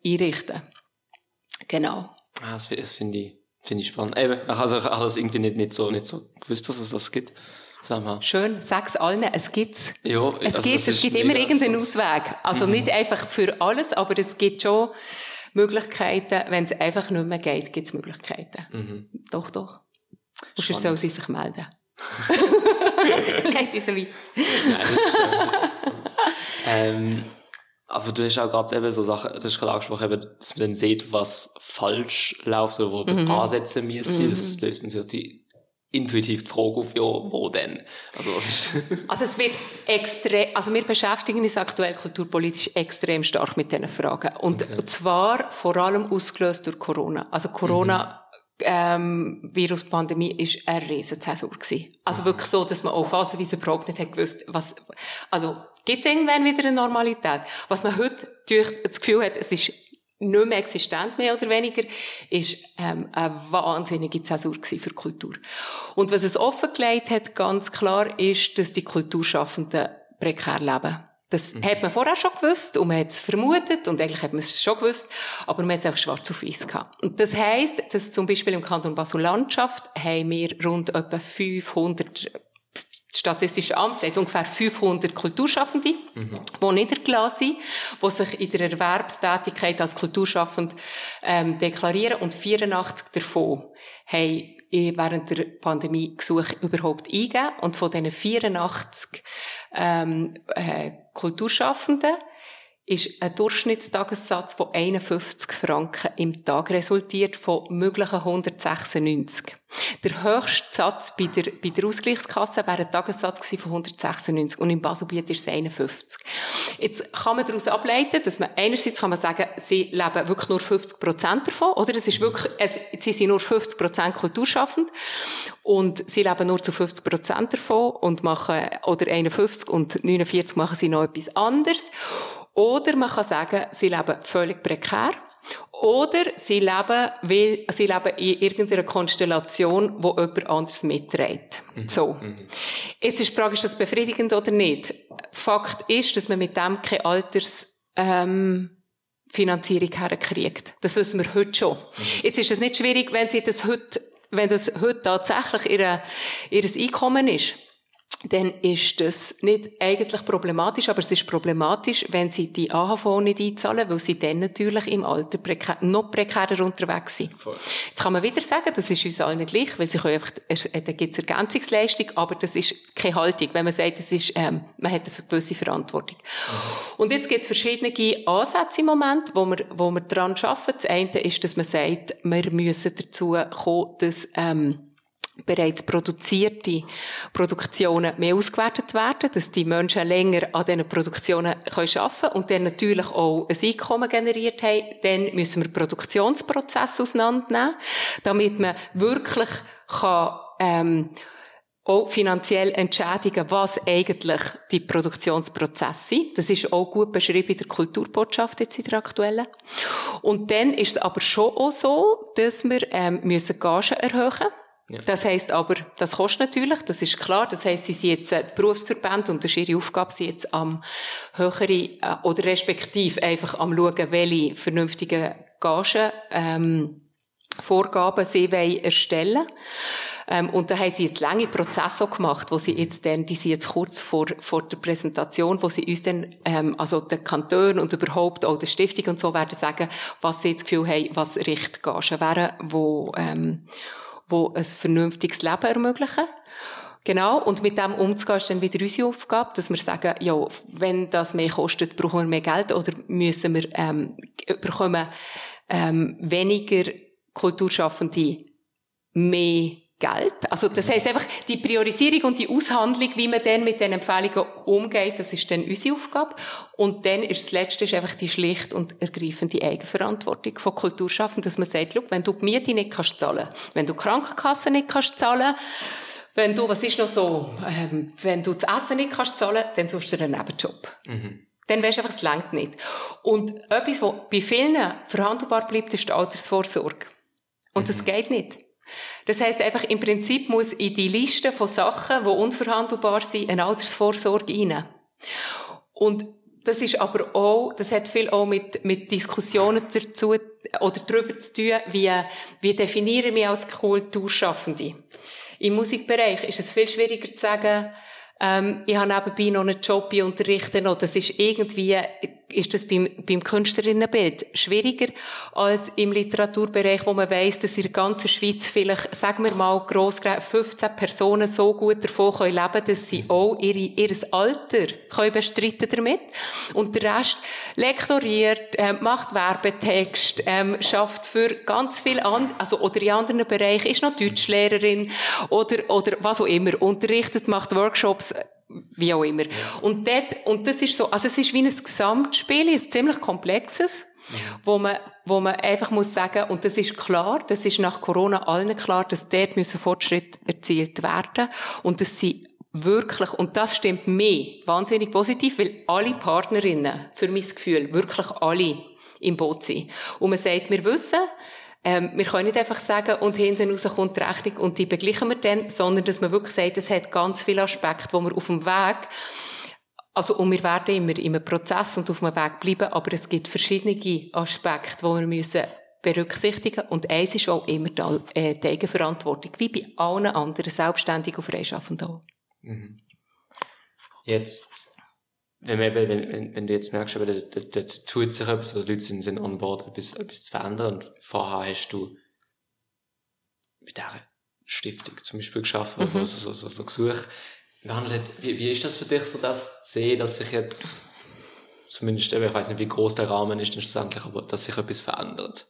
einrichten. Genau. Ah, das, das finde ich, finde ich spannend. Eben, ich habe das irgendwie nicht, nicht, so, nicht so gewusst, dass es das gibt. Schön, sag's allen, es gibt's. Ja, es also gibt, es gibt immer irgendeinen Ausweg. Also mhm. nicht einfach für alles, aber es gibt schon Möglichkeiten. Wenn es einfach nicht mehr geht, gibt es Möglichkeiten. Mhm. Doch, doch. Und sonst soll sie sich melden. (laughs) Leite so weit. Nein, das ist (laughs) ähm, aber du hast auch gerade eben so Sachen, du hast gerade angesprochen, eben, dass man dann sieht, was falsch läuft oder wo man mhm. ansetzen müsste. Mhm. Das löst natürlich intuitiv die Frage auf, ja, wo denn? Also, was ist (laughs) also es wird extrem, also wir beschäftigen uns aktuell kulturpolitisch extrem stark mit diesen Fragen. Und okay. zwar vor allem ausgelöst durch Corona. Also Corona, mhm. Ähm, Viruspandemie ist eine riesen Zäsur gewesen. Also mhm. wirklich so, dass man auch phasenweise überhaupt nicht hat gewusst, was, also, gibt es irgendwann wieder eine Normalität? Was man heute durch das Gefühl hat, es ist nicht mehr existent, mehr oder weniger, ist ähm, eine wahnsinnige Zäsur für Kultur. Und was es offengelegt hat, ganz klar, ist, dass die Kulturschaffenden prekär leben. Das mhm. hat man vorher schon gewusst und man hat es vermutet und eigentlich hat man es schon gewusst, aber man hat es einfach schwarz auf weiß gehabt. Und das heisst, dass zum Beispiel im Kanton Basel-Landschaft haben wir rund etwa 500 das Statistische Amt sagt ungefähr 500 Kulturschaffende, mhm. die niedergelassen sind, die sich in der Erwerbstätigkeit als Kulturschaffend ähm, deklarieren und 84 davon haben während der Pandemie Gesuche überhaupt eingegeben. Und von diesen 84 ähm, äh, Kulturschaffenden ist ein Durchschnittstagessatz von 51 Franken im Tag resultiert von möglichen 196. Der höchste Satz bei der, bei der Ausgleichskasse wäre ein Tagessatz von 196 und im Baselbiet ist es 51. Jetzt kann man daraus ableiten, dass man einerseits kann man sagen, sie leben wirklich nur 50 Prozent davon, oder? Es ist wirklich, es, sie sind nur 50 Prozent kulturschaffend und sie leben nur zu 50 Prozent davon und machen, oder 51 und 49 machen sie noch etwas anderes. Oder man kann sagen, sie leben völlig prekär. Oder sie leben, weil, sie leben in irgendeiner Konstellation, wo jemand anderes mitträgt. Mhm. So. Mhm. Jetzt ist die Frage, ist das befriedigend oder nicht? Fakt ist, dass man mit dem keine Alters, ähm, Finanzierung herkriegt. Das wissen wir heute schon. Mhm. Jetzt ist es nicht schwierig, wenn sie das heute, wenn das heute tatsächlich ihr, ihr Einkommen ist dann ist das nicht eigentlich problematisch, aber es ist problematisch, wenn sie die AHV nicht einzahlen, weil sie dann natürlich im Alter prekär, noch prekärer unterwegs sind. Voll. Jetzt kann man wieder sagen, das ist uns allen gleich, weil sie können einfach, äh, da gibt es Ergänzungsleistung, aber das ist keine Haltung, wenn man sagt, das ist, ähm, man hat eine gewisse Verantwortung. Und jetzt gibt es verschiedene Ansätze im Moment, wo wir, wo wir daran arbeiten. Das eine ist, dass man sagt, wir müssen dazu kommen, dass, ähm, bereits produzierte Produktionen mehr ausgewertet werden, dass die Menschen länger an diesen Produktionen arbeiten können und dann natürlich auch ein Einkommen generiert haben. Dann müssen wir Produktionsprozesse auseinandernehmen, damit man wirklich kann, ähm, auch finanziell entschädigen, was eigentlich die Produktionsprozesse sind. Das ist auch gut beschrieben in der Kulturbotschaft jetzt in der aktuellen. Und dann ist es aber schon auch so, dass wir ähm, müssen Gagen erhöhen müssen Das heisst aber, das kostet natürlich, das ist klar. Das heisst, sie sind jetzt äh, Berufsverbände und das ist ihre Aufgabe, sie jetzt am höheren, äh, oder respektiv einfach am schauen, welche vernünftigen Gagen, ähm, Vorgaben sie wollen erstellen ähm, Und da haben sie jetzt lange Prozesse gemacht, wo sie jetzt dann, die sind jetzt kurz vor, vor der Präsentation, wo sie uns dann, ähm, also den Kanton und überhaupt auch der Stiftung und so werden sagen, was sie jetzt Gefühl haben, was Richtgagen wären, wo, ähm, die ein vernünftiges Leben ermöglichen. Genau, und mit dem umzugehen ist dann wieder unsere Aufgabe, dass wir sagen, ja, wenn das mehr kostet, brauchen wir mehr Geld oder müssen wir, ähm, bekommen ähm, weniger Kulturschaffende mehr Geld. Also das heißt einfach, die Priorisierung und die Aushandlung, wie man dann mit den Empfehlungen umgeht, das ist dann unsere Aufgabe. Und dann ist das Letzte ist einfach die schlicht und ergreifende Eigenverantwortung von Kulturschaffenden, dass man sagt, wenn du die Miete nicht kannst zahlen, wenn du die Krankenkasse nicht kannst zahlen, wenn du, was ist noch so, ähm, wenn du das Essen nicht kannst zahlen, dann suchst du einen Nebenjob. Mhm. Dann weisst du einfach, es längt nicht. Und etwas, was bei vielen verhandelbar bleibt, ist die Altersvorsorge. Und mhm. das geht nicht. Das heißt einfach, im Prinzip muss in die Liste von Sachen, die unverhandelbar sind, eine Altersvorsorge rein. Und das ist aber auch, das hat viel auch mit, mit Diskussionen dazu, oder darüber zu tun, wie, wie definieren wir als Kulturschaffende. Im Musikbereich ist es viel schwieriger zu sagen, ähm, ich habe nebenbei noch einen Job, ich unterrichte noch. Das ist irgendwie, ist das beim, beim Künstlerinnenbild schwieriger als im Literaturbereich, wo man weiss, dass in der ganzen Schweiz vielleicht, sagen wir mal, gross 15 Personen so gut davon können leben, dass sie auch ihre, ihr Alter können bestreiten damit. Und der Rest lektoriert, äh, macht Werbetext, ähm, schafft für ganz viel an, also, oder in anderen Bereichen, ist noch Deutschlehrerin, oder, oder was auch immer, unterrichtet, macht Workshops, wie auch immer. Und, dort, und das ist so, also es ist wie ein Gesamtspiel, ein ziemlich komplexes, mhm. wo man, wo man einfach muss sagen, und das ist klar, das ist nach Corona allen klar, dass dort müssen Fortschritt erzielt werden und dass sie wirklich, und das stimmt mir wahnsinnig positiv, weil alle Partnerinnen, für mein Gefühl, wirklich alle im Boot sind. Und man sagt, wir wissen, ähm, wir können nicht einfach sagen, und hinten raus kommt die Rechnung und die begleichen wir dann, sondern dass man wirklich sagt, es hat ganz viele Aspekte, wo wir auf dem Weg Also, und wir werden immer einem Prozess und auf einem Weg bleiben, aber es gibt verschiedene Aspekte, die wir müssen berücksichtigen Und eins ist auch immer die, äh, die Eigenverantwortung, wie bei allen anderen Selbstständigen und Freischaffenden auch. Mhm. Jetzt, wenn, wenn, wenn, wenn du jetzt merkst, aber da, da tut sich etwas, oder die Leute sind, sind on board, etwas, etwas zu verändern, und vorher hast du mit dieser Stiftung zum Beispiel geschaffen, mhm. wo so, so, so Gesuche behandelt wie, wie ist das für dich, so das zu sehen, dass sich jetzt, zumindest, ich weiß nicht, wie groß der Rahmen ist, schlussendlich, aber dass sich etwas verändert?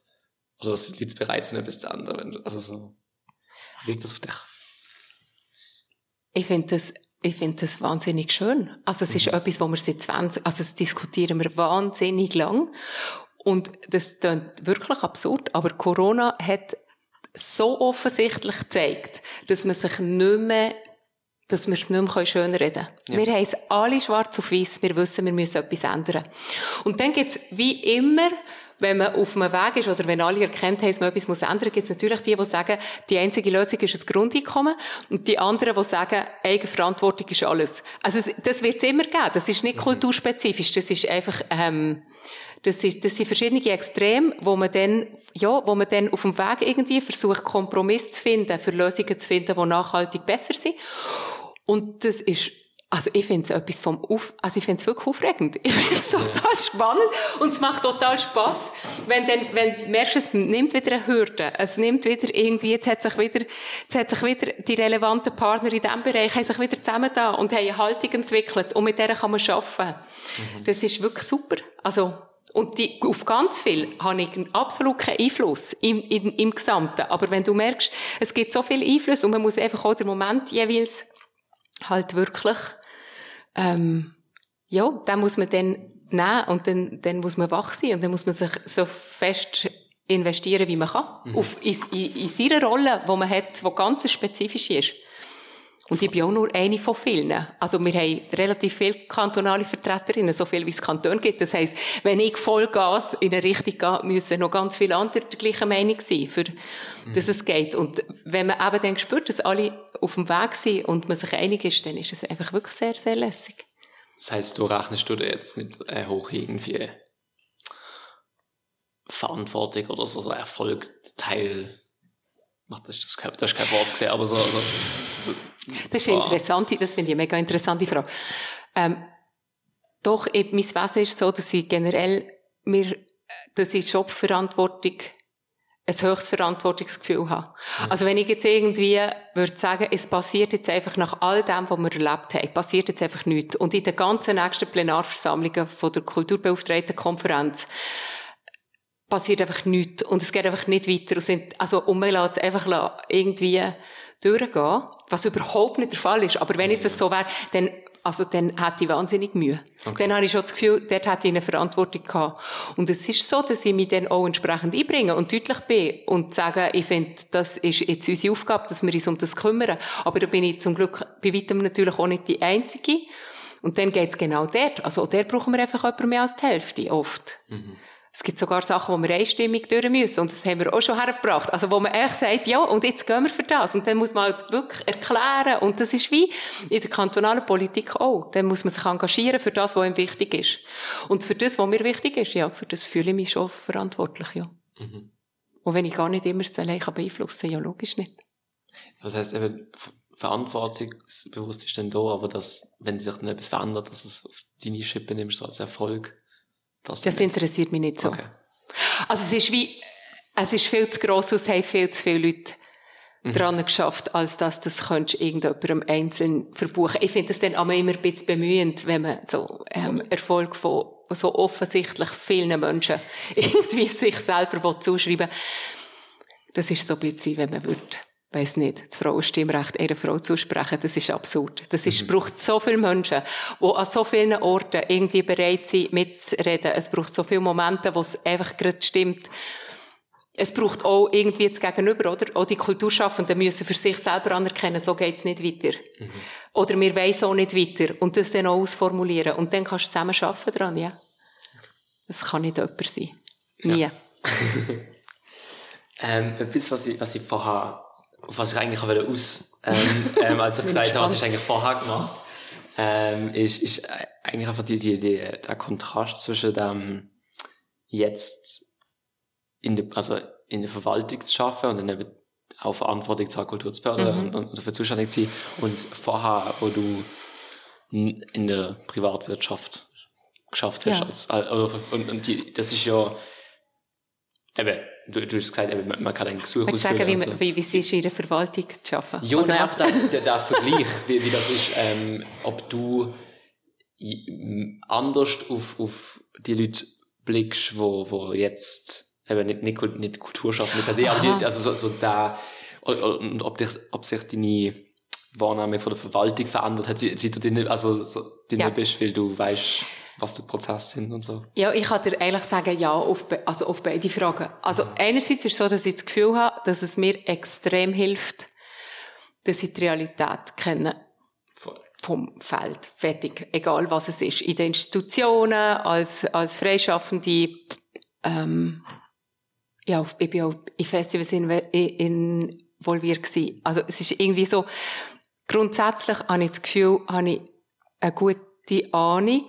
Oder dass die Leute bereit sind, etwas zu ändern? Also so, wie wirkt das auf dich? Ich finde das ich finde das wahnsinnig schön. Also es ist mhm. etwas, wo wir seit 20, also das diskutieren wir wahnsinnig lang. Und das klingt wirklich absurd, aber Corona hat so offensichtlich gezeigt, dass man sich nicht mehr dass wir es nicht mehr schön reden können. Ja. Wir haben es alle schwarz auf weiß. Wir wissen, wir müssen etwas ändern. Und dann gibt es wie immer wenn man auf einem Weg ist oder wenn alle erkennt haben, dass man etwas ändern muss, gibt es natürlich die, die sagen, die einzige Lösung ist das Grundeinkommen und die anderen, die sagen, Eigenverantwortung ist alles. Also das wird es immer geben. Das ist nicht mhm. kulturspezifisch. Das ist einfach, ähm, das, ist, das sind verschiedene Extreme, wo man dann, ja, wo man dann auf dem Weg irgendwie versucht, Kompromiss zu finden, für Lösungen zu finden, die nachhaltig besser sind. Und das ist also ich finde es etwas vom Auf, also ich finde es wirklich aufregend. Ich finde es total spannend und es macht total Spaß, wenn dann, wenn du merkst, es nimmt wieder eine Hürde, es nimmt wieder irgendwie, jetzt hat sich wieder, jetzt hat sich wieder die relevanten Partner in diesem Bereich haben sich wieder zusammen da und haben eine Haltung entwickelt und mit der kann man arbeiten. Mhm. Das ist wirklich super. Also und die, auf ganz viel habe ich absolut keinen Einfluss im, im, im Gesamten. Aber wenn du merkst, es gibt so viel Einfluss und man muss einfach auch den Moment jeweils halt wirklich ähm, ja, da muss man dann nehmen und dann, dann muss man wach sein und dann muss man sich so fest investieren, wie man kann. Mhm. Auf, in, in, in seiner Rolle, die man hat, die ganz spezifisch ist. Und ich bin auch nur eine von vielen. Also wir haben relativ viele kantonale Vertreterinnen, so viel wie es Kanton gibt. Das heisst, wenn ich Vollgas in eine Richtung gehe, müssen noch ganz viele andere der gleichen Meinung sein, für, dass es geht. Und wenn man eben dann spürt, dass alle auf dem Weg sind und man sich einig ist, dann ist es einfach wirklich sehr, sehr lässig. Das heisst, du rechnest du dir jetzt nicht äh, hoch irgendwie Verantwortung oder so, so Erfolg, Teil das ist, kein, das ist kein Wort gesehen, aber so, so, so Das ist eine interessante, das finde ich eine mega interessante Frage. Ähm, doch, eben, mein Wesen ist so, dass ich generell mir, dass ich Jobverantwortung, ein höchstes Verantwortungsgefühl habe. Mhm. Also wenn ich jetzt irgendwie würde sagen, es passiert jetzt einfach nach all dem, was wir erlebt haben, passiert jetzt einfach nichts. Und in den ganzen nächsten Plenarversammlungen von der Kulturbeauftragtenkonferenz passiert einfach nichts und es geht einfach nicht weiter. Also, und man lässt es einfach irgendwie durchgehen, was überhaupt nicht der Fall ist. Aber wenn es so wäre, dann, also dann hätte ich wahnsinnig Mühe. Okay. Dann habe ich schon das Gefühl, dort hätte ich eine Verantwortung gehabt. Und es ist so, dass ich mich dann auch entsprechend einbringe und deutlich bin und sage, ich finde, das ist jetzt unsere Aufgabe, dass wir uns um das kümmern. Aber da bin ich zum Glück bei weitem natürlich auch nicht die Einzige. Und dann geht es genau dort. Also dort brauchen wir einfach jemanden mehr als die Hälfte, oft. Mhm. Es gibt sogar Sachen, wo wir einstimmig durch müssen. Und das haben wir auch schon hergebracht. Also, wo man echt sagt, ja, und jetzt gehen wir für das. Und dann muss man halt wirklich erklären. Und das ist wie in der kantonalen Politik auch. Dann muss man sich engagieren für das, was ihm wichtig ist. Und für das, was mir wichtig ist, ja, für das fühle ich mich schon verantwortlich, ja. Mhm. Und wenn ich gar nicht immer das allein beeinflussen kann, ja, logisch nicht. Was heisst eben, verantwortungsbewusst ist denn da, aber dass, wenn sich dann etwas verändert, dass es auf deine Schippe nimmst, so als Erfolg, das, das interessiert mich nicht so. Okay. Also es ist wie, es ist viel zu gross und es haben viel zu viele Leute mhm. dran geschafft, als dass das könntest irgendjemandem einzeln verbuchen. Ich finde es dann immer ein bisschen bemühend, wenn man so ähm, Erfolg von so offensichtlich vielen Menschen (laughs) irgendwie sich selber zuschreiben will. Das ist so ein bisschen wie wenn man würde weiß nicht, das Frauenstimmrecht einer Frau zusprechen, das ist absurd. Das ist, mhm. braucht so viele Menschen, die an so vielen Orten irgendwie bereit sind, mitzureden. Es braucht so viele Momente, wo es einfach gerade stimmt. Es braucht auch irgendwie das Gegenüber, oder? Auch die Kulturschaffenden müssen für sich selber anerkennen, so geht's nicht weiter. Mhm. Oder wir weiss auch nicht weiter. Und das dann auch ausformulieren. Und dann kannst du zusammen arbeiten dran, ja. Das kann nicht jemand sein. Nie. Ja. (laughs) ähm, etwas, was ich, was ich vorher auf was ich eigentlich aus, ähm, (laughs) ähm, als ich gesagt habe, was ich eigentlich vorher gemacht ähm, ist, ist eigentlich einfach die, die, die, der Kontrast zwischen dem jetzt in der, also in der Verwaltung zu arbeiten und dann eben auch Verantwortung zur Kultur zu fördern Mhm. und, und dafür zuständig zu sein. Und vorher, wo du in der Privatwirtschaft geschafft hast. Ja. Als, also, und, und die, das ist ja, eben, du, du hast gesagt, eben, man kann ein Gesuch du sagen, wie, so. wie, wie sie ist in der Verwaltung zu arbeiten? Ja, nein, einfach der, der, Vergleich, wie, wie das ist, ähm, ob du anders auf, auf die Leute blickst, wo, wo jetzt eben nicht, nicht, nicht Kultur schaffen, nicht per se, aber die, also so, so da, und, ob, dich, ob sich deine Wahrnehmung von der Verwaltung verändert hat, seit du nicht, also, so, die Ja. nicht bist, weil du weißt, was die Prozesse sind und so. Ja, ich kann dir ehrlich sagen, ja, auf, also auf beide Fragen. Also einerseits ist es so, dass ich das Gefühl habe, dass es mir extrem hilft, dass ich die Realität kenne vom Feld. Fertig. Egal was es ist. In den Institutionen, als, als Freischaffende, ähm, ja, auf- ich bin auch in Festivals involviert gewesen. Also es ist irgendwie so, grundsätzlich habe ich das Gefühl, habe ich eine gute Ahnung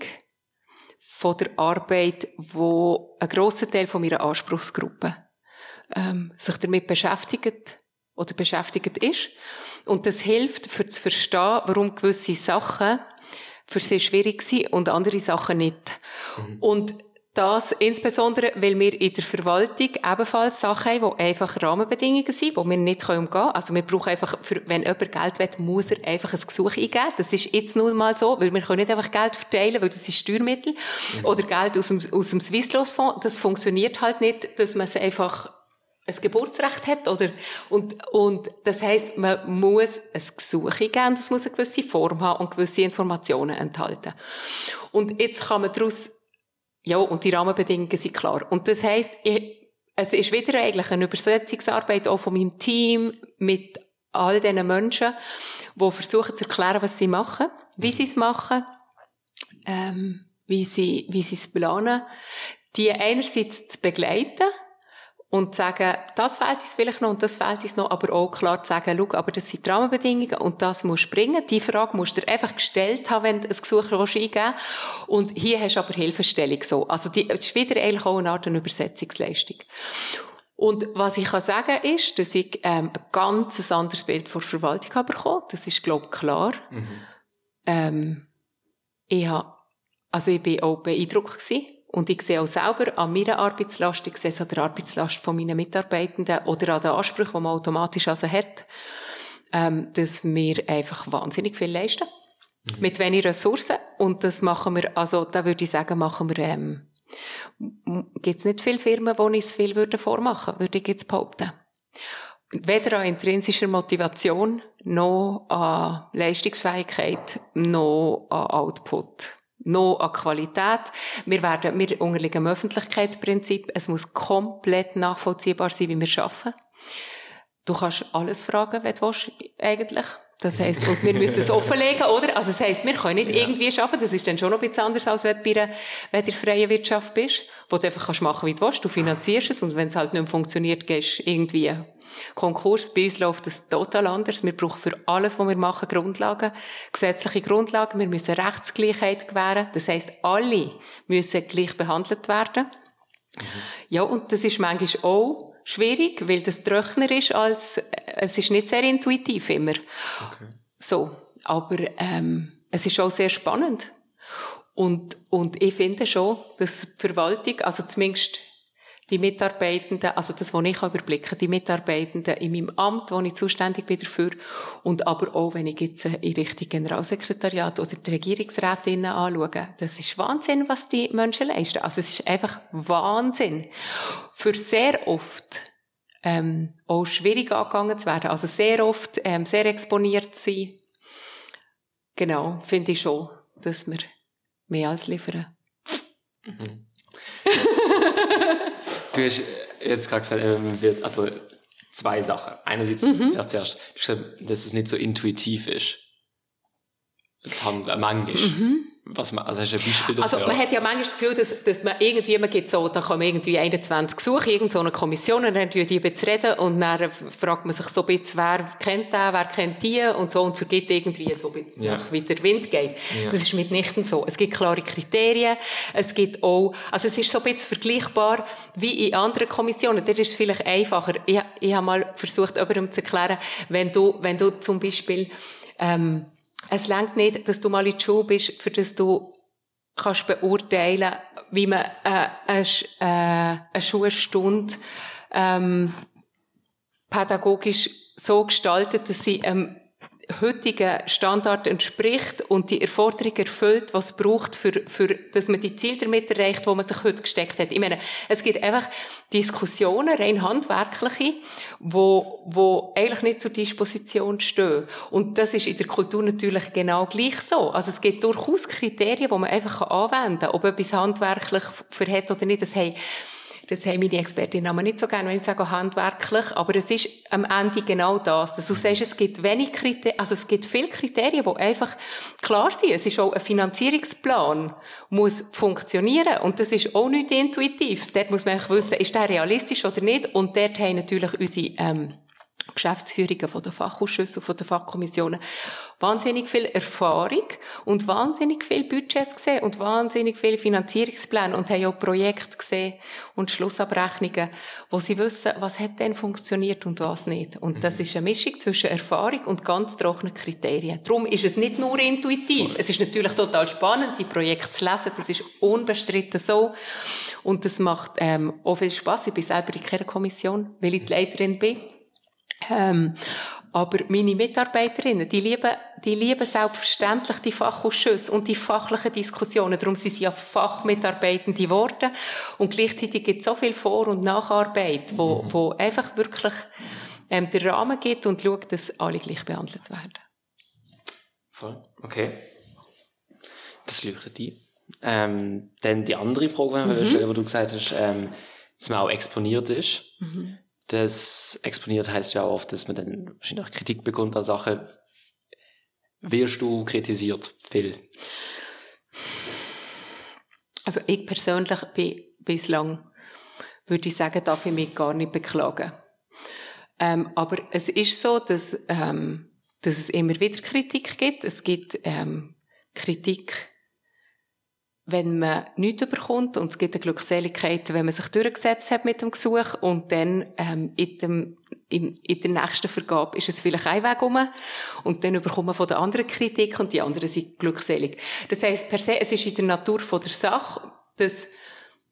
von der Arbeit, wo ein grosser Teil von meiner Anspruchsgruppe ähm, sich damit beschäftigt oder beschäftigt ist. Und das hilft, für zu verstehen, warum gewisse Sachen für sie schwierig sind und andere Sachen nicht. Und das insbesondere, weil wir in der Verwaltung ebenfalls Sachen haben, die einfach Rahmenbedingungen sind, die wir nicht umgehen können. Also wir brauchen einfach, für, wenn jemand Geld will, muss er einfach ein Gesuch eingeben. Das ist jetzt nun mal so, weil wir können nicht einfach Geld verteilen, weil das ist Steuermittel. Oder Geld aus dem, aus dem Swisslos-Fonds. Das funktioniert halt nicht, dass man es einfach ein Geburtsrecht hat, oder? Und, und das heisst, man muss ein Gesuch eingeben, das muss eine gewisse Form haben und gewisse Informationen enthalten. Und jetzt kann man daraus, ja, und die Rahmenbedingungen sind klar. Und das heisst, ich, es ist wieder eigentlich eine Übersetzungsarbeit auch von meinem Team mit all diesen Menschen, die versuchen zu erklären, was sie machen, wie sie es machen, ähm, wie sie, wie sie es planen, die einerseits zu begleiten, und zu sagen, das fehlt uns vielleicht noch und das fehlt uns noch, aber auch klar zu sagen, schau, aber das sind die Rahmenbedingungen und das musst du bringen. Die Frage musst du dir einfach gestellt haben, wenn du ein Gesuch willst eingeben Und hier hast du aber Hilfestellung so. Also die, das ist wieder eigentlich auch eine Art eine Übersetzungsleistung. Und was ich kann sagen ist, dass ich ähm, ein ganz anderes Bild von der Verwaltung habe bekommen. Das ist, glaube ich, klar. Ähm, ich habe, also ich bin auch beeindruckt gewesen. Und ich sehe auch selber an meiner Arbeitslast, ich sehe es an der Arbeitslast von meinen Mitarbeitenden oder an den Ansprüchen, die man automatisch also hat, ähm, dass wir einfach wahnsinnig viel leisten. Mit wenig Ressourcen. Und das machen wir, also da würde ich sagen, machen wir, ähm, gibt es nicht viele Firmen, die uns viel würden vormachen, würde ich jetzt behaupten. Weder an intrinsischer Motivation, noch an Leistungsfähigkeit, noch an Output noch an Qualität. Wir werden, wir unterliegen dem Öffentlichkeitsprinzip. Es muss komplett nachvollziehbar sein, wie wir arbeiten. Du kannst alles fragen, wenn du willst, eigentlich. Das heisst, und wir müssen es (laughs) offenlegen, oder? Also, das heisst, wir können nicht Ja. irgendwie arbeiten. Das ist dann schon noch ein bisschen anders, als wenn du bei einer, wenn du freien Wirtschaft bist, wo du einfach kannst machen, wie du willst. Du finanzierst es und wenn es halt nicht mehr funktioniert, gehst du irgendwie Konkurs. Bei uns läuft das total anders. Wir brauchen für alles, was wir machen, Grundlagen, gesetzliche Grundlagen. Wir müssen Rechtsgleichheit gewähren. Das heisst, alle müssen gleich behandelt werden. Ja, und das ist manchmal auch schwierig, weil das trockener ist als, es ist nicht sehr intuitiv immer. Okay. So. Aber, ähm, es ist auch sehr spannend. Und, und ich finde schon, dass die Verwaltung, also zumindest die Mitarbeitenden, also das, was ich überblicken kann, die Mitarbeitenden in meinem Amt, wo ich zuständig bin dafür, und aber auch, wenn ich jetzt in Richtung Generalsekretariat oder die Regierungsrätinnen anschaue, das ist Wahnsinn, was die Menschen leisten. Also es ist einfach Wahnsinn. Für sehr oft ähm, auch schwierig angegangen zu werden, also sehr oft ähm, sehr exponiert zu sein. Genau, finde ich schon, dass wir mehr als liefern. Mhm. (laughs) Du hast jetzt gerade gesagt, äh, wird, also zwei Sachen. Einerseits, Mhm. vielleicht zuerst, dass es nicht so intuitiv ist. Das haben wir manchmal. Mhm. Was man, also hast du ein Beispiel dafür? Also man hat ja manchmal das Gefühl, dass, dass man irgendwie, man gibt so, da kommen irgendwie 21 Gesuche, irgend so eine Kommission, und dann die reden, und dann fragt man sich so ein bisschen, wer kennt den, wer kennt die, und so, und vergibt irgendwie so ein bisschen, ja. wie der Wind geht. Ja. Das ist mitnichten so. Es gibt klare Kriterien, es gibt auch, also es ist so ein bisschen vergleichbar wie in anderen Kommissionen. Das ist vielleicht einfacher. Ich, ich habe mal versucht, jemandem zu erklären, wenn du, wenn du zum Beispiel, ähm, es längt nicht, dass du mal in die Schule bist, für das du kannst beurteilen, wie man äh, eine, äh, eine Schulstunde ähm, pädagogisch so gestaltet, dass sie ähm, heutigen Standard entspricht und die Erforderung erfüllt, was braucht, für, für, dass man die Ziele damit erreicht, wo man sich heute gesteckt hat. Ich meine, es gibt einfach Diskussionen, rein handwerkliche, wo, wo eigentlich nicht zur Disposition stehen. Und das ist in der Kultur natürlich genau gleich so. Also es gibt durchaus Kriterien, die man einfach anwenden kann, ob etwas handwerklich verhält oder nicht. Das haben das haben meine Expertinnen aber nicht so gerne, wenn ich sage handwerklich. Aber es ist am Ende genau das. Dass du sagst, es gibt wenig Kriterien, also es gibt viele Kriterien, die einfach klar sind. Es ist auch ein Finanzierungsplan, muss funktionieren. Und das ist auch nicht intuitiv. Dort muss man wissen, ist der realistisch oder nicht. Und dort haben natürlich unsere, ähm, Geschäftsführungen von der Fachausschüsse und von der Fachkommissionen wahnsinnig viel Erfahrung und wahnsinnig viel Budgets gesehen und wahnsinnig viele Finanzierungspläne und haben auch Projekte gesehen und Schlussabrechnungen, wo sie wissen, was hat denn funktioniert und was nicht. Und das mhm. ist eine Mischung zwischen Erfahrung und ganz trockenen Kriterien. Darum ist es nicht nur intuitiv. Es ist natürlich total spannend, die Projekte zu lesen. Das ist unbestritten so. Und das macht ähm, auch viel Spaß. Ich bin selber in keiner Kommission, weil ich die Leiterin bin. Ähm, aber meine Mitarbeiterinnen, die lieben, die lieben selbstverständlich die Fachausschüsse und die fachlichen Diskussionen. Darum sind sie ja Fachmitarbeitende geworden. Und gleichzeitig gibt es so viel Vor- und Nacharbeit, wo, mhm. wo einfach wirklich ähm, den Rahmen gibt und schaut, dass alle gleich behandelt werden. Voll. Okay. Das leuchtet ein. Ähm, dann die andere Frage, mhm. stellen, wo du gesagt hast, ähm, dass man auch exponiert ist. Mhm das exponiert heißt ja auch oft, dass man dann wahrscheinlich Kritik bekommt an Sachen. Wirst du kritisiert viel? Also ich persönlich bin bislang, würde ich sagen, darf ich mich gar nicht beklagen. Ähm, aber es ist so, dass, ähm, dass es immer wieder Kritik gibt. Es gibt ähm, Kritik wenn man nichts überkommt und es gibt eine Glückseligkeit, wenn man sich durchgesetzt hat mit dem Gesuch und dann ähm, in, dem, in, in der nächsten Vergabe ist es vielleicht ein Weg um und dann überkommt man von der anderen Kritik und die anderen sind glückselig. Das heisst, per se, es ist in der Natur von der Sache, dass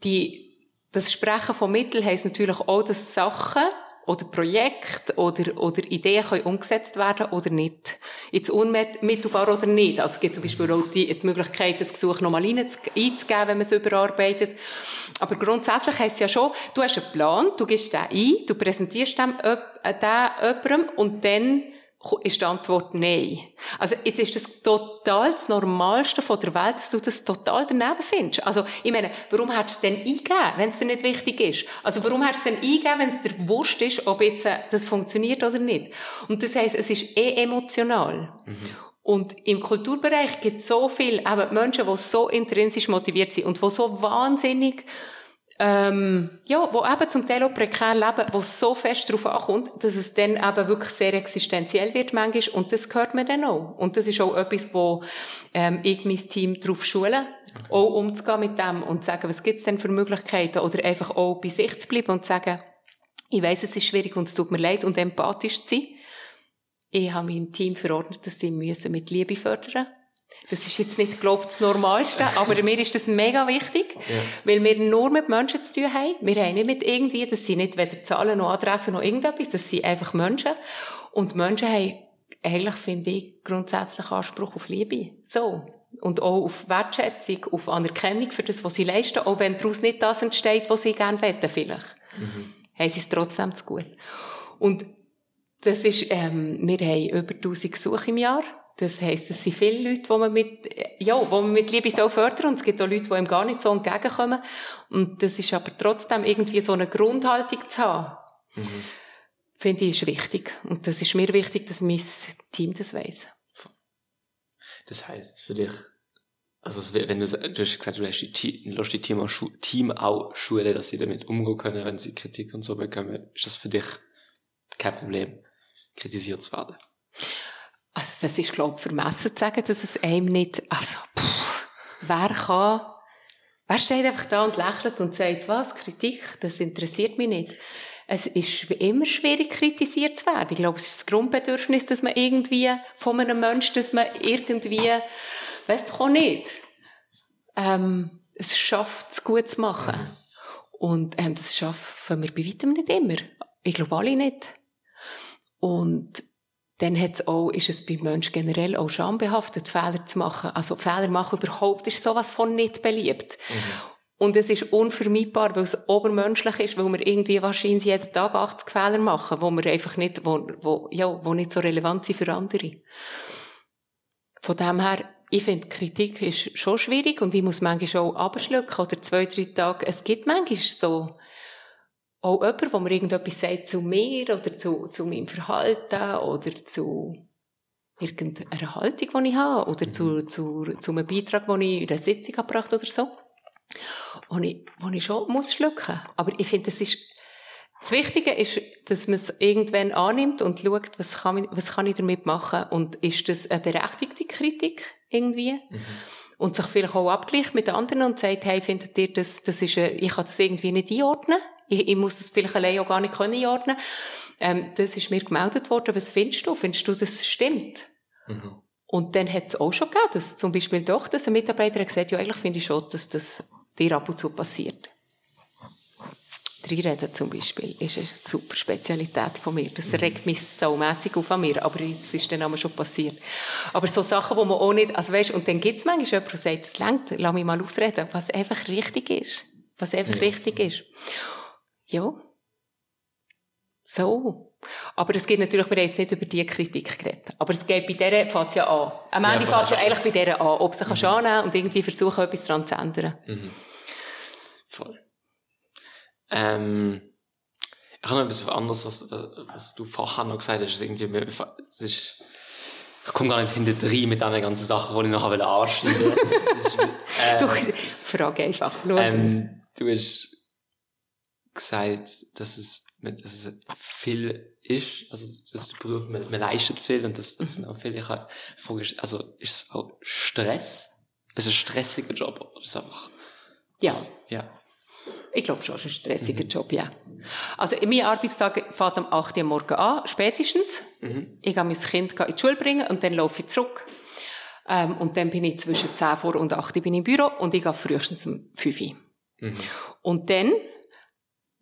die, das Sprechen von Mitteln heisst natürlich auch, dass Sachen oder Projekte oder, oder Ideen können umgesetzt werden oder nicht. Jetzt unmittelbar oder nicht. Also es gibt zum Beispiel auch die, die Möglichkeit, das Gesuch nochmal einzugeben, wenn man es überarbeitet. Aber grundsätzlich heisst es ja schon, du hast einen Plan, du gibst den ein, du präsentierst den, äh, den jemandem und dann ist die Antwort Nein. Also jetzt ist das total das Normalste von der Welt, dass du das total daneben findest. Also ich meine, warum hättest du es denn eingegeben, wenn es dir nicht wichtig ist? Also warum hättest du es denn eingegeben, wenn es dir wurscht ist, ob jetzt äh, das funktioniert oder nicht? Und das heisst, es ist eh emotional. Mhm. Und im Kulturbereich gibt es so viele eben Menschen, die so intrinsisch motiviert sind und die so wahnsinnig ähm, ja, wo eben zum Teil auch prekär leben, wo so fest darauf ankommt, dass es dann eben wirklich sehr existenziell wird manchmal und das gehört mir dann auch. Und das ist auch etwas, wo ähm, ich mein Team darauf schule, okay. auch umzugehen mit dem und zu sagen, was gibt es denn für Möglichkeiten oder einfach auch bei sich zu bleiben und zu sagen, ich weiß, es ist schwierig und es tut mir leid und empathisch zu sein. Ich habe meinem Team verordnet, dass sie müssen mit Liebe fördern müssen das ist jetzt nicht, glaube ich, das Normalste, aber mir ist das mega wichtig, ja. weil wir nur mit Menschen zu tun haben. Wir haben nicht mit irgendwie, das sind nicht weder Zahlen noch Adressen noch irgendetwas, das sind einfach Menschen. Und Menschen haben eigentlich, finde ich, grundsätzlich Anspruch auf Liebe. So. Und auch auf Wertschätzung, auf Anerkennung für das, was sie leisten, auch wenn daraus nicht das entsteht, was sie gerne wollen, vielleicht. Mhm. Haben sie es trotzdem zu gut. Und das ist, ähm, wir haben über 1000 Gesuche im Jahr. Das heisst, es sind viele Leute, die man mit, ja, die man mit Liebe so fördern und es gibt auch Leute, die ihm gar nicht so entgegenkommen. Und das ist aber trotzdem irgendwie so eine Grundhaltung zu haben. Mhm. Finde ich ist wichtig. Und das ist mir wichtig, dass mein Team das weiss. Das heisst für dich, Also wenn du, du hast gesagt, du lässt die, lässt die Team, auch, Team auch schulen, dass sie damit umgehen können, wenn sie Kritik und so bekommen. Ist das für dich kein Problem, kritisiert zu werden? Also das ist, glaube ich, vermessen zu sagen, dass es einem nicht, also, pff, wer kann, wer steht einfach da und lächelt und sagt, was, Kritik, das interessiert mich nicht. Es ist immer schwierig, kritisiert zu werden. Ich glaube, es ist das Grundbedürfnis, dass man irgendwie von einem Menschen, dass man irgendwie, weißt du, auch nicht, ähm, es schafft, es gut zu machen. Und ähm, das schaffen wir bei weitem nicht immer. Ich glaube, alle nicht. Und dann hat's auch, ist es bei Menschen generell auch schambehaftet, Fehler zu machen. Also Fehler machen überhaupt ist sowas von nicht beliebt. Mhm. Und es ist unvermeidbar, weil es obermenschlich ist, weil wir irgendwie wahrscheinlich jeden Tag 80 Fehler machen, wo wir einfach nicht, wo, wo, ja, wo nicht so relevant sind für andere. Von dem her, ich finde, Kritik ist schon schwierig und ich muss manchmal auch abschlucken oder zwei, drei Tage. Es gibt manchmal so, auch jemand, wo mir irgendetwas sagt zu mir oder zu, zu meinem Verhalten oder zu irgendeiner Haltung, die ich habe oder zu, mhm. zu, zu einem Beitrag, den ich in einer Sitzung gebracht oder so. Und ich, wo ich schon muss schlucken. Aber ich finde, das ist, das Wichtige ist, dass man es irgendwann annimmt und schaut, was kann, ich, was kann ich damit machen und ist das eine berechtigte Kritik irgendwie? Mhm. Und sich vielleicht auch abgleicht mit anderen und sagt, hey, findet ihr das, das ist, eine, ich kann das irgendwie nicht einordnen? Ich, ich muss das vielleicht allein auch gar nicht können einordnen. Ähm, das ist mir gemeldet worden. Was findest du? Findest du, das stimmt? Mhm. Und dann hat es auch schon gegeben, dass zum Beispiel doch, dass ein Mitarbeiter hat gesagt, ja, eigentlich finde ich schon, dass das dir ab und zu passiert. Reden zum Beispiel ist eine super Spezialität von mir. Das regt mich so mässig auf an mir, aber jetzt ist dann auch schon passiert. Aber so Sachen, wo man auch nicht, also weißt, und dann gibt es manchmal jemanden, der sagt, es längt, lass mich mal ausreden, was einfach richtig ist. Was einfach ja. richtig ist. Ja. So. Aber es geht natürlich, wir haben jetzt nicht über die Kritik geredet. Aber es geht bei dieser, fängt es ja an. Am Ende ja, fängt es ja eigentlich bei dieser an. Ob sie mhm. kann annehmen und irgendwie versuchen, etwas daran zu ändern. Mhm. Voll. Ähm, ich habe noch etwas anderes, was, was du vorher noch gesagt hast. Irgendwie, es ist, ich komme gar nicht hinter rein mit diesen ganzen Sachen, die ich nachher anschneiden (laughs) will. äh, du, (laughs) frage einfach. Ähm, du hast gesagt, dass es, dass es viel ist, also das Beruf, man, man leistet viel und das, das sind auch viel. Ich habe Frage, also ist es auch Stress? Ist es ein stressiger Job oder ist es einfach? Ja. Also, ja. Ich glaube schon, es ist ein stressiger mhm. Job, ja. Also, mein Arbeitstag fängt am 8 Uhr morgen an, spätestens. Mhm. Ich gehe mein Kind in die Schule bringen und dann laufe ich zurück. Ähm, und dann bin ich zwischen 10 vor und 8 Uhr bin ich im Büro und ich gehe frühestens um 5 Uhr. Mhm. Und dann,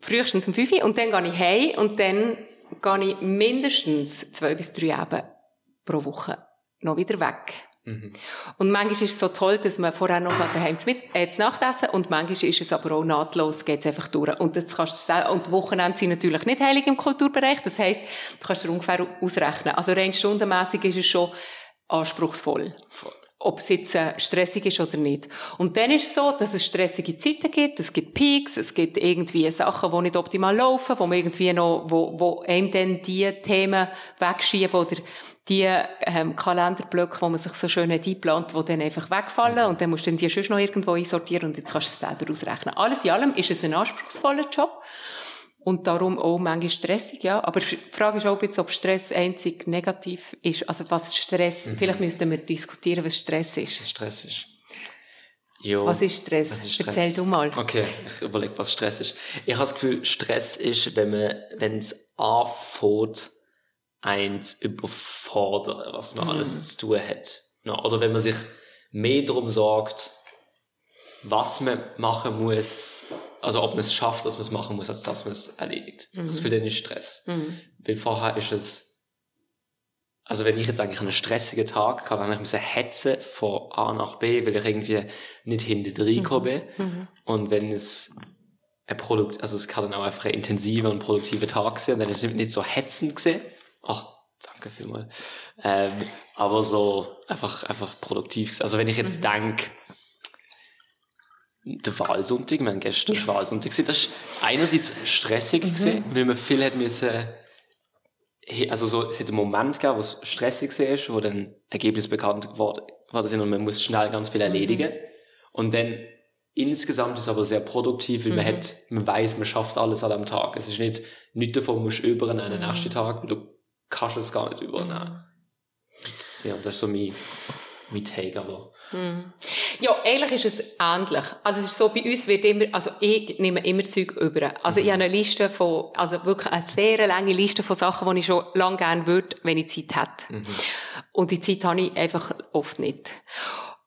frühestens um 5 Uhr, und dann gehe ich heim und dann gehe ich mindestens zwei bis drei Abende pro Woche noch wieder weg. Mhm. Und manchmal ist es so toll, dass man vorher noch daheim zu, mit, äh, zu Nacht essen und manchmal ist es aber auch nahtlos, geht es einfach durch. Und das kannst du sagen, und Wochenende sind natürlich nicht heilig im Kulturbereich, das heisst, du kannst dir ungefähr ausrechnen. Also rein stundenmässig ist es schon anspruchsvoll. Voll ob es jetzt äh, stressig ist oder nicht. Und dann ist es so, dass es stressige Zeiten gibt, es gibt Peaks, es gibt irgendwie Sachen, die nicht optimal laufen, wo man irgendwie noch, wo, wo einem dann die Themen wegschieben oder die ähm, Kalenderblöcke, wo man sich so schön hat eingeplant, die dann einfach wegfallen und dann musst du dann die schon noch irgendwo einsortieren und jetzt kannst du es selber ausrechnen. Alles in allem ist es ein anspruchsvoller Job und darum auch manchmal stressig, ja. Aber die Frage ist auch jetzt, ob Stress einzig negativ ist. Also was Stress, mhm. vielleicht müssten wir diskutieren, was Stress ist. Was Stress ist. Jo. Was ist Stress? Was ist Stress? Erzähl du mal. Okay, ich überlege, was Stress ist. Ich habe das Gefühl, Stress ist, wenn man, wenn es anfängt, eins überfordern, was man mhm. alles zu tun hat. Oder wenn man sich mehr darum sagt, was man machen muss, also ob man es schafft, dass man es machen muss, als dass man es erledigt. Mhm. Das fühlt dann nicht Stress. Mhm. Weil vorher ist es, also wenn ich jetzt eigentlich einen stressigen Tag habe, dann ich hetzen von A nach B, weil ich irgendwie nicht hinter reinkomme. Mhm. mhm. Und wenn es ein Produkt, also es kann dann auch einfach ein intensiver und produktiver Tag sein, dann ist es nicht so hetzend gesehen. Ach, danke vielmals. Ähm, aber so einfach, einfach produktiv. Also wenn ich jetzt mhm. denke, der Wahlsonntag, wir haben gestern ja. Wahlsonntag gesehen, das war einerseits stressig mhm. gewesen, weil man viel hat müssen, also so, es hat einen Moment gegeben, wo es stressig war, wo dann Ergebnis bekannt war das immer, man muss schnell ganz viel erledigen. Mhm. Und dann insgesamt ist es aber sehr produktiv, weil man Mhm. hat, man weiß, man schafft alles an einem Tag. Es ist nicht, nicht davon musst du übernehmen den Mhm. nächsten Tag, weil du kannst es gar nicht übernehmen. Ja, das ist so mein, mein Take, aber. Mhm. Ja, eigentlich ist es ähnlich. Also es ist so, bei uns wird immer, also ich nehme immer Zeug über. Also ich habe eine Liste von, also wirklich eine sehr lange Liste von Sachen, die ich schon lange gerne würde, wenn ich Zeit hätte. Und die Zeit habe ich einfach oft nicht.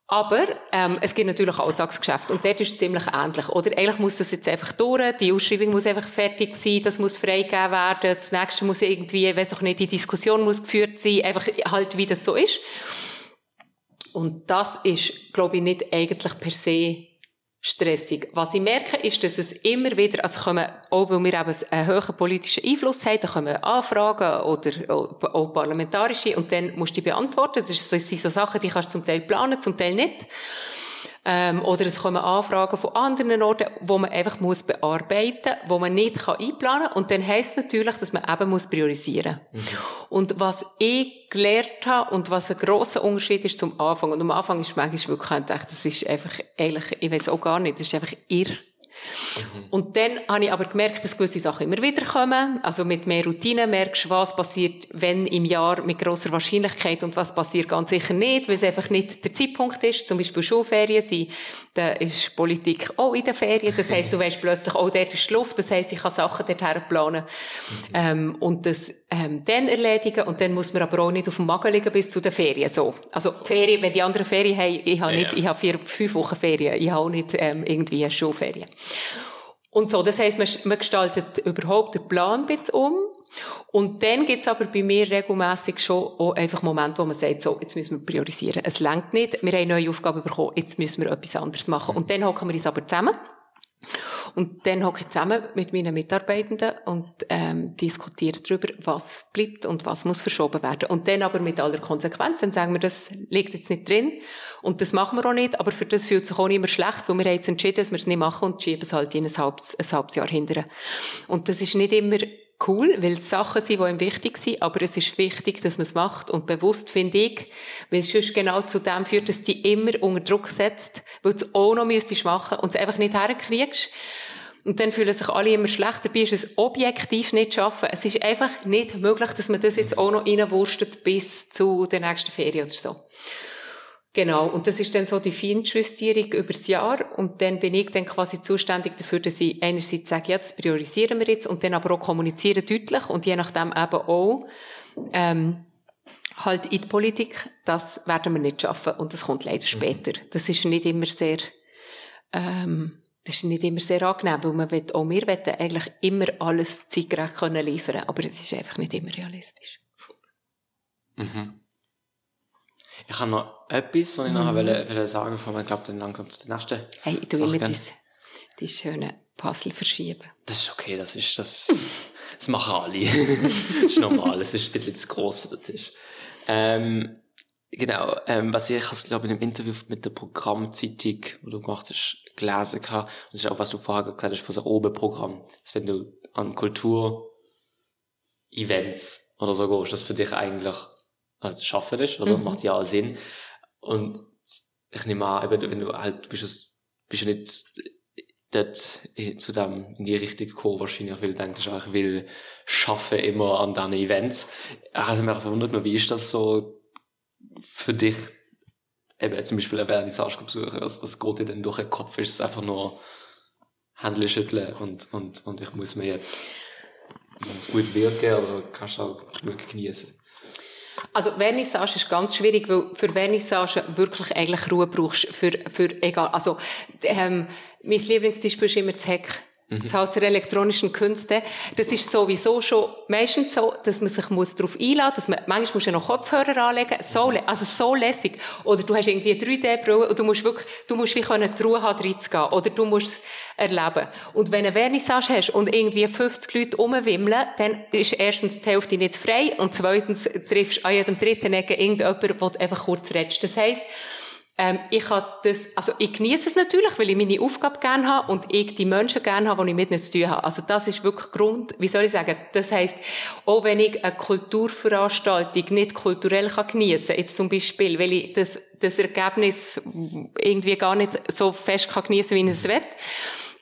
Aber ähm, es gibt natürlich Alltagsgeschäfte und dort ist es ziemlich ähnlich. Oder eigentlich muss das jetzt einfach durch, die Ausschreibung muss einfach fertig sein, das muss freigegeben werden, das nächste muss irgendwie, ich weiss auch nicht, die Diskussion muss geführt sein, einfach halt wie das so ist. Und das ist, glaube ich, nicht eigentlich per se stressig. Was ich merke, ist, dass es immer wieder, also kommen, auch weil wir eben einen hohen politischen Einfluss haben, da kommen Anfragen oder auch parlamentarische und dann musst du die beantworten. Das sind so Sachen, die kannst du zum Teil planen, zum Teil nicht. Ähm, oder es kommen Anfragen von anderen Orten, wo man einfach muss bearbeiten, wo man nicht kann einplanen kann. Und dann heisst es natürlich, dass man eben muss priorisieren. Und was ich gelernt habe und was ein grosser Unterschied ist zum Anfang. Und am Anfang ist manchmal wirklich gedacht, das ist einfach eigentlich, ich weiß auch gar nicht, das ist einfach irr. Und dann habe ich aber gemerkt, dass gewisse Sachen immer wieder kommen. Also mit mehr Routine merkst du, was passiert, wenn im Jahr mit grosser Wahrscheinlichkeit und was passiert ganz sicher nicht, weil es einfach nicht der Zeitpunkt ist. Zum Beispiel Schulferien sind, da ist Politik auch in den Ferien. Das heisst, du weißt plötzlich, oh, dort ist die Luft. Das heisst, ich kann Sachen dorthin planen. Ähm, und das, ähm, dann erledigen. Und dann muss man aber auch nicht auf dem Magen liegen bis zu den Ferien. So. Also Ferien, wenn die anderen Ferien haben, ich habe nicht, Ja. ich habe vier, fünf Wochen Ferien. Ich habe auch nicht ähm, irgendwie eine Schulferien. Und so, das heisst, man, man gestaltet überhaupt den Plan ein bisschen um. Und dann gibt's aber bei mir regelmässig schon auch einfach Momente, wo man sagt, so, jetzt müssen wir priorisieren. Es langt nicht, wir haben neue Aufgaben bekommen, jetzt müssen wir etwas anderes machen. Und dann hocken wir uns aber zusammen. Und dann hocke ich zusammen mit meinen Mitarbeitenden und ähm, diskutiere darüber, was bleibt und was muss verschoben werden. Und dann aber mit aller Konsequenz, dann sagen wir, das liegt jetzt nicht drin und das machen wir auch nicht, aber für das fühlt sich auch nicht immer schlecht, weil wir jetzt entschieden, dass wir es nicht machen und schieben es halt in ein halbes, ein halbes Jahr hinterher. Und das ist nicht immer cool, weil es Sachen sind, die ihm wichtig sind, aber es ist wichtig, dass man es macht und bewusst, finde ich, weil es sonst genau zu dem führt, dass die immer unter Druck setzt, weil du es auch noch müsstest machen und es einfach nicht herkriegst. Und dann fühlen sich alle immer schlecht. Dabei ist es objektiv nicht zu schaffen. Es ist einfach nicht möglich, dass man das jetzt auch noch reinwurstet bis zu der nächsten Ferien oder so. Genau. Und das ist dann so die Feinjustierung übers Jahr. Und dann bin ich dann quasi zuständig dafür, dass ich einerseits sage, ja, das priorisieren wir jetzt und dann aber auch kommunizieren deutlich und je nachdem eben auch, ähm, halt in die Politik, das werden wir nicht schaffen und das kommt leider später. Das ist nicht immer sehr, ähm, das ist nicht immer sehr angenehm, weil man will, auch wir wollen eigentlich immer alles zeitgerecht können liefern, aber es ist einfach nicht immer realistisch. Mhm. Ich habe noch etwas, was ich noch wollte, wollte sagen, bevor wir, glaube dann langsam zu der nächsten. Hey, ich Sache immer gehen. diese, diese schönen Puzzle verschieben. Das ist okay, das ist, das, das machen alle. (laughs) das ist normal, es ist ein bisschen zu gross für den Tisch. Ähm, genau, ähm, was ich, ich glaube in dem Interview mit der Programmzeitung, wo du gemacht hast, gelesen habe, und das ist auch, was du vorher gesagt hast, von so Oberprogramm, dass wenn du an Kultur-Events oder so gehst, das für dich eigentlich, also schaffen ist, oder? Mhm. Macht ja auch Sinn. Und ich nehme an, eben, wenn du halt, bist du, bist du nicht dort in- zu dem in die Richtung gekommen, wahrscheinlich, weil du denkst, ich will schaffen immer an diesen Events. Also mich verwundert noch, wie ist das so für dich, eben zum Beispiel eine Vernissage besuchen, was, was geht dir denn durch den Kopf? Ist es einfach nur Hände schütteln und, und, und ich muss mir jetzt, muss gut wirken oder kannst du auch genießen? Also Vernissage ist ganz schwierig, weil für Vernissage wirklich eigentlich Ruhe brauchst. Für, für egal, also ähm, mein Lieblingsbeispiel ist immer das Heck. Das Haus der elektronischen Künste. Das ist sowieso schon meistens so, dass man sich muss darauf einladen muss, dass man, manchmal musst du ja noch Kopfhörer anlegen, so, lä- also so lässig. Oder du hast irgendwie eine 3D-Brille und du musst wirklich, du musst wie können die Ruhe haben, reinzugehen. Oder du musst es erleben. Und wenn du eine Vernissage hast und irgendwie 50 Leute rumwimmeln, dann ist erstens die Hälfte nicht frei und zweitens triffst du an jedem dritten Ecke irgendjemanden, der einfach kurz redest. Das heisst, ähm, ich kann das, also ich genieße es natürlich, weil ich meine Aufgabe gerne habe und ich die Menschen gerne habe, die ich mit ihnen zu tun habe. Also das ist wirklich Grund, wie soll ich sagen, das heisst, auch wenn ich eine Kulturveranstaltung nicht kulturell kann geniessen, jetzt zum Beispiel, weil ich das das Ergebnis irgendwie gar nicht so fest kann geniessen, wie ich es will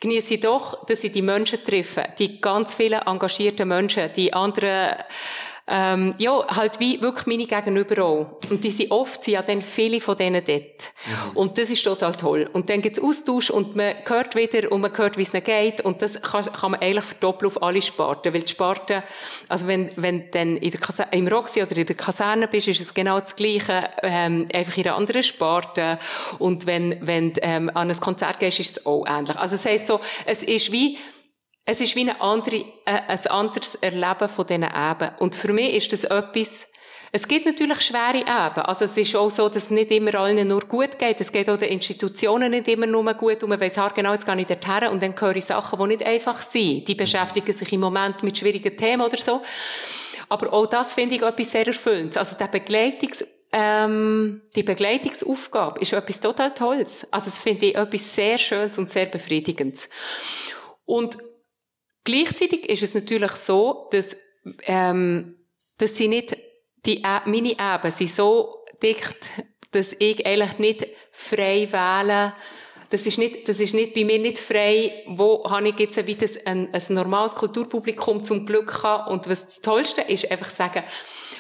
genieße ich doch, dass ich die Menschen treffe, die ganz vielen engagierten Menschen, die anderen ähm, ja, halt wie wirklich meine Gegenüber auch. Und die sind oft, sind ja dann viele von denen dort. Mhm. Und das ist total toll. Und dann gibt's Austausch und man hört wieder und man hört, wie es ihnen geht. Und das kann, kann man eigentlich verdoppeln auf alle Sparten. Weil die Sparten, also wenn, wenn dann in der Kasa im Roxy oder in der Kaserne bist, ist es genau das Gleiche, ähm, einfach in einer anderen Sparte. Und wenn, wenn, ähm, an ein Konzert gehst, ist es auch ähnlich. Also das heisst so, es ist wie, es ist wie eine andere, äh, ein anderes Erleben von diesen Eben. Und für mich ist das etwas, es gibt natürlich schwere Eben. Also es ist auch so, dass es nicht immer allen nur gut geht. Es geht auch den Institutionen nicht immer nur gut. Und man weiss genau, jetzt gehe ich dorthin und dann höre ich Sachen, die nicht einfach sind. Die beschäftigen sich im Moment mit schwierigen Themen oder so. Aber auch das finde ich etwas sehr Erfüllendes. Also der Begleitungs ähm, die Begleitungsaufgabe ist etwas total Tolles. Also das finde ich etwas sehr Schönes und sehr Befriedigendes. Und Gleichzeitig ist es natürlich so, dass, ähm, dass sie nicht, die, meine Eben sind so dicht, dass ich eigentlich nicht frei wähle, das ist nicht, das ist nicht bei mir nicht frei, wo habe ich jetzt wieder ein, ein normales Kulturpublikum zum Glück haben. Und was das Tollste ist, einfach sagen,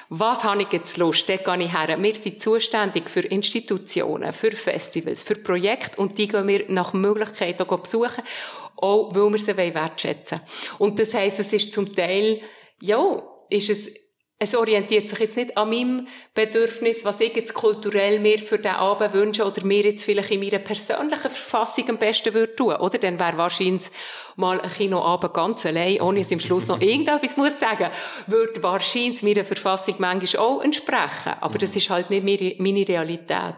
was habe ich jetzt Lust, dort gehe ich her. Wir sind zuständig für Institutionen, für Festivals, für Projekte und die gehen wir nach Möglichkeit auch besuchen auch weil wir sie wertschätzen wollen. Und das heisst, es ist zum Teil, ja, ist es, es orientiert sich jetzt nicht an meinem Bedürfnis, was ich jetzt kulturell mir für den Abend wünsche oder mir jetzt vielleicht in meiner persönlichen Verfassung am besten würde tun, oder? Dann wäre wahrscheinlich mal ein Kinoabend ganz allein, ohne dass ich am Schluss noch irgendetwas muss sagen, würde wahrscheinlich meiner Verfassung manchmal auch entsprechen. Aber das ist halt nicht meine Realität.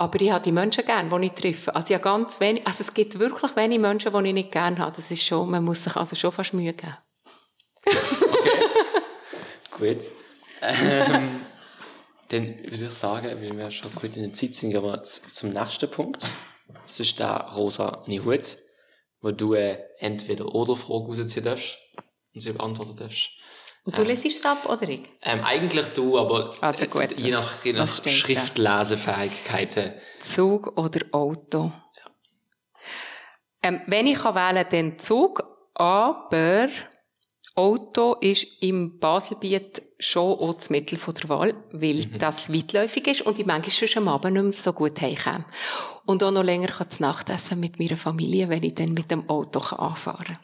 Aber ich habe die Menschen gern, die ich treffe. Also habe ganz wenig, also es gibt wirklich wenige Menschen, die ich nicht gern habe. Das ist schon, man muss sich also schon fast Mühe geben. okay. (laughs) Gut. Ähm, dann würde ich sagen, weil wir schon gut in der Zeit sind, gehen wir zum nächsten Punkt. Das ist der rosa Hut, wo du äh, entweder oder Frage rausziehen darfst und sie beantworten darfst. Und du ähm, lesest es ab, oder ich? Ähm, eigentlich du, aber also gut. je nach, je nach Schriftlesefähigkeiten. Zug oder Auto? Ja. Ähm, wenn ich kann wählen, dann Zug, aber Auto ist im Baselbiet schon auch das Mittel der Wahl, weil mhm. das weitläufig ist und ich manchmal schon am Abend nicht mehr so gut heimkomme. Und auch noch länger kann das Nachtessen mit meiner Familie, wenn ich dann mit dem Auto anfahren kann.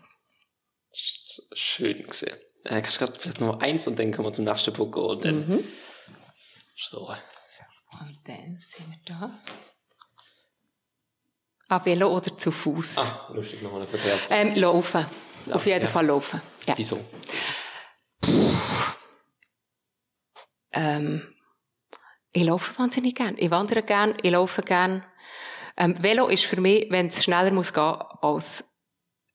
Schön gesehen. Äh, kannst du gerade vielleicht noch eins und dann kommen wir zum nächsten Punkt und dann mhm. so. Und dann sind wir da. Ah, Velo oder zu Fuß? Ah, lustig, nochmal eine Verkehrs. Ähm, laufen. Ja, Auf jeden ja. Fall laufen. Ja. Wieso? Ähm, ich laufe wahnsinnig gern. Ich wandere gern, ich laufe gern. Ähm, Velo ist für mich, wenn es schneller muss gehen als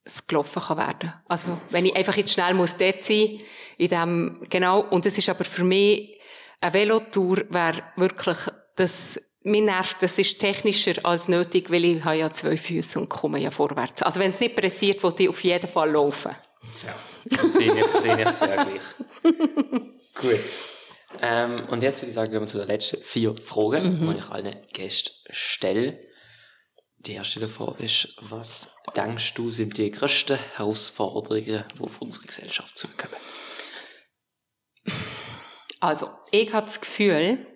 es gelaufen kann werden. Also, wenn ich einfach jetzt schnell muss dort sein, in dem, genau, und es ist aber für mich, eine Velotour wäre wirklich, das, mir nervt, das ist technischer als nötig, weil ich habe ja zwei Füße und komme ja vorwärts. Also, wenn es nicht pressiert, will ich auf jeden Fall laufen. Ja, sehe ich, sehe ich sehr gleich. (laughs) Gut. Ähm, und jetzt würde ich sagen, gehen wir zu den letzten vier Fragen, mhm. die ich allen Gästen stelle. Die erste davon ist, was denkst du, sind die größten Herausforderungen, die auf unsere Gesellschaft zukommen? Also, ich habe das Gefühl,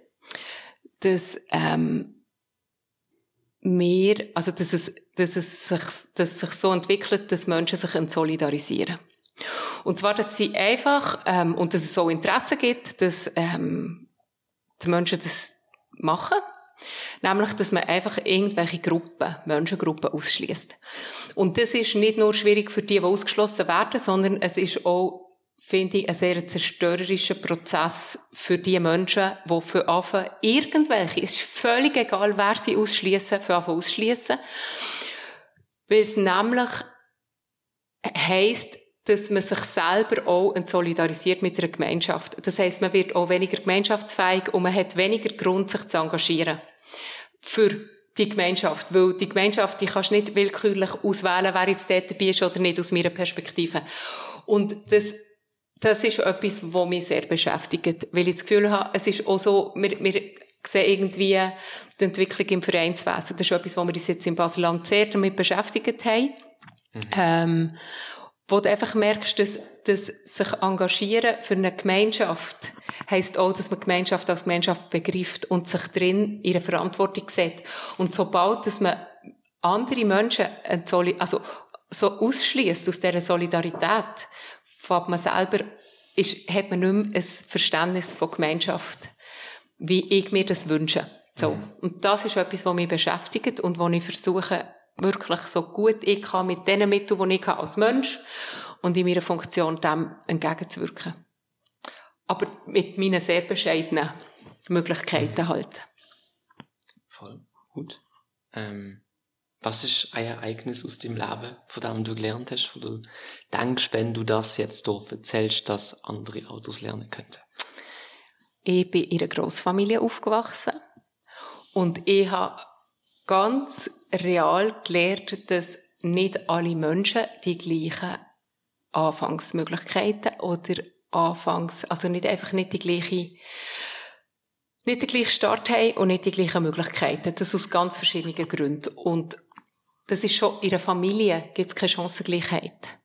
dass ähm, mehr, also dass es, dass es sich, dass es sich so entwickelt, dass Menschen sich solidarisieren. Und zwar, dass sie einfach, ähm, und dass es so Interesse gibt, dass ähm, die Menschen das machen Nämlich, dass man einfach irgendwelche Gruppen, Menschengruppen ausschließt. Und das ist nicht nur schwierig für die, die ausgeschlossen werden, sondern es ist auch, finde ich, ein sehr zerstörerischer Prozess für die Menschen, die für Anfang irgendwelche, es ist völlig egal, wer sie ausschließen, für Anfang ausschließen. Weil es nämlich heisst, dass man sich selber auch solidarisiert mit einer Gemeinschaft. Das heißt, man wird auch weniger gemeinschaftsfähig und man hat weniger Grund, sich zu engagieren für die Gemeinschaft. Weil die Gemeinschaft, die kannst du nicht willkürlich auswählen, wer jetzt dort dabei ist oder nicht, aus meiner Perspektive. Und das, das ist etwas, was mich sehr beschäftigt. Weil ich das Gefühl habe, es ist auch so, wir, wir sehe irgendwie die Entwicklung im Vereinswesen. Das ist etwas, wo wir uns jetzt in Basel-Land sehr damit beschäftigt haben. Mhm. Ähm, wo du einfach merkst, dass, dass sich engagieren für eine Gemeinschaft heisst auch, dass man Gemeinschaft als Gemeinschaft begreift und sich drin ihre Verantwortung sieht. Und sobald, dass man andere Menschen also so ausschließt aus dieser Solidarität, fängt man selber, ist, hat man nicht mehr ein Verständnis von Gemeinschaft, wie ich mir das wünsche. So. Mhm. Und das ist etwas, was mich beschäftigt und wo ich versuche, wirklich so gut ich kann mit den Mitteln, die ich habe als Mensch und in meiner Funktion dem entgegenzuwirken. Aber mit meinen sehr bescheidenen Möglichkeiten halt. Voll. Gut. Ähm, was ist ein Ereignis aus dem Leben, von dem du gelernt hast, wo du denkst, wenn du das jetzt hier erzählst, dass andere Autos lernen könnten? Ich bin in einer Grossfamilie aufgewachsen und ich habe ganz real gelernt, dass nicht alle Menschen die gleichen Anfangsmöglichkeiten oder Anfangs, also nicht einfach nicht die gleiche, nicht den gleichen Start haben und nicht die gleichen Möglichkeiten. Das aus ganz verschiedenen Gründen. Und das ist schon, in einer Familie gibt es keine Chancengleichheit.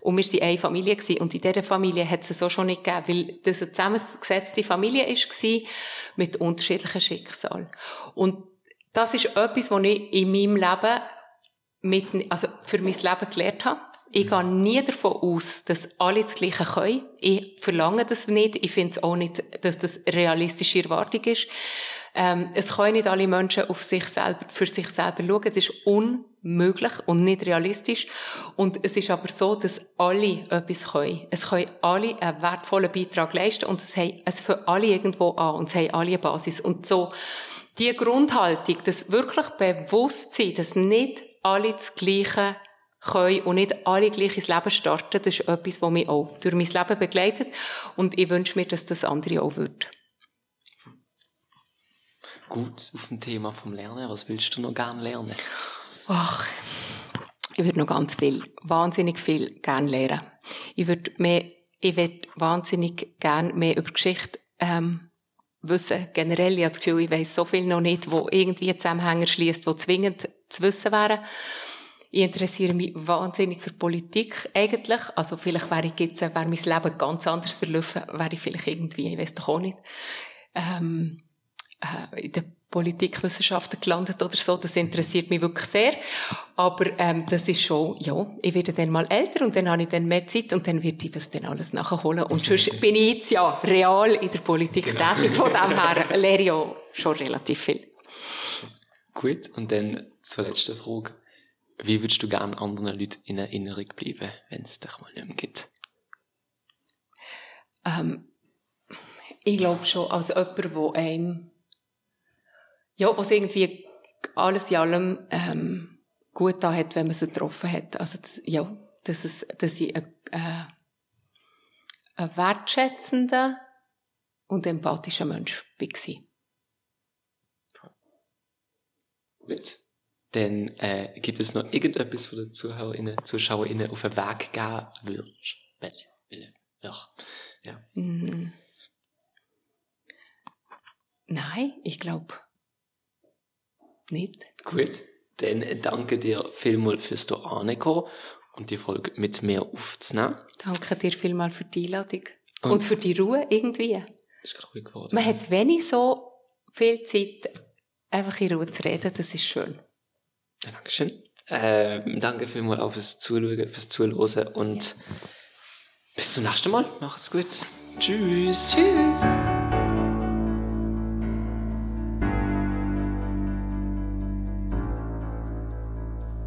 Und wir waren eine Familie gewesen. Und in dieser Familie hat es so schon nicht gegeben, weil das eine zusammengesetzte Familie war mit unterschiedlichen Schicksalen. Und das ist etwas, was ich in meinem Leben mit, also für mein Leben gelernt habe. Ich gehe nie davon aus, dass alle das Gleiche können. Ich verlange das nicht. Ich finde es auch nicht, dass das realistische Erwartung ist. Ähm, es können nicht alle Menschen auf sich selber, für sich selber schauen. Es ist unmöglich und nicht realistisch. Und es ist aber so, dass alle etwas können. Es können alle einen wertvollen Beitrag leisten und es, haben, es für alle irgendwo an und es haben alle eine Basis. Und so, die Grundhaltung, das wirklich Bewusstsein, dass nicht alle das Gleiche können und nicht alle gleich ins Leben starten, das ist etwas, was mich auch durch mein Leben begleitet. Und ich wünsche mir, dass das andere auch wird. Gut, auf dem Thema vom Lernen, was willst du noch gerne lernen? Ach, ich würde noch ganz viel, wahnsinnig viel gerne lernen. Ich würde mehr, ich würde wahnsinnig gerne mehr über Geschichte ähm, wissen. Generell, ich habe das Gefühl, ich weiss so viel noch nicht, wo irgendwie Zusammenhänge schließt, wo zwingend zu wissen wären. Ich interessiere mich wahnsinnig für Politik eigentlich. Also vielleicht wäre ich jetzt, wäre mein Leben ganz anders verlaufen, wäre ich vielleicht irgendwie, ich weiß doch auch nicht, ähm, äh, in der Politikwissenschaften gelandet oder so. Das interessiert mich wirklich sehr. Aber ähm, das ist schon, ja, ich werde dann mal älter und dann habe ich dann mehr Zeit und dann werde ich das dann alles nachholen. Und sonst bin ich jetzt ja real in der Politik genau. tätig. Von dem her lehre ich ja schon relativ viel. Gut, und dann zur letzten Frage. Wie würdest du gerne anderen Leuten in Erinnerung bleiben, wenn es dich mal nicht mehr gibt? Ähm, ich glaube schon, als jemand, der einem, ja, was irgendwie alles in allem ähm, gut da hat, wenn man sie getroffen hat. Also, ja, dass, es, dass ich ein, äh, ein wertschätzender und empathischer Mensch war. Gut. Dann äh, gibt es noch irgendetwas, wo du Zuhörerinnen, Zuschauerinnen auf den Weg gehen würdest? Ja. ja. Mm. Nein, ich glaube nicht. Gut, dann danke dir vielmals fürs ankommen und die Folge mit mir aufzunehmen. Danke dir vielmals für die Einladung. Und, und für die Ruhe irgendwie. Ist ruhig geworden. Man hat wenig so viel Zeit, einfach in Ruhe zu reden, das ist schön. Ja, Dankeschön. Äh, danke vielmals auch fürs Zuschauen, fürs Zuhören und ja. bis zum nächsten Mal. Macht's gut. Tschüss. Tschüss.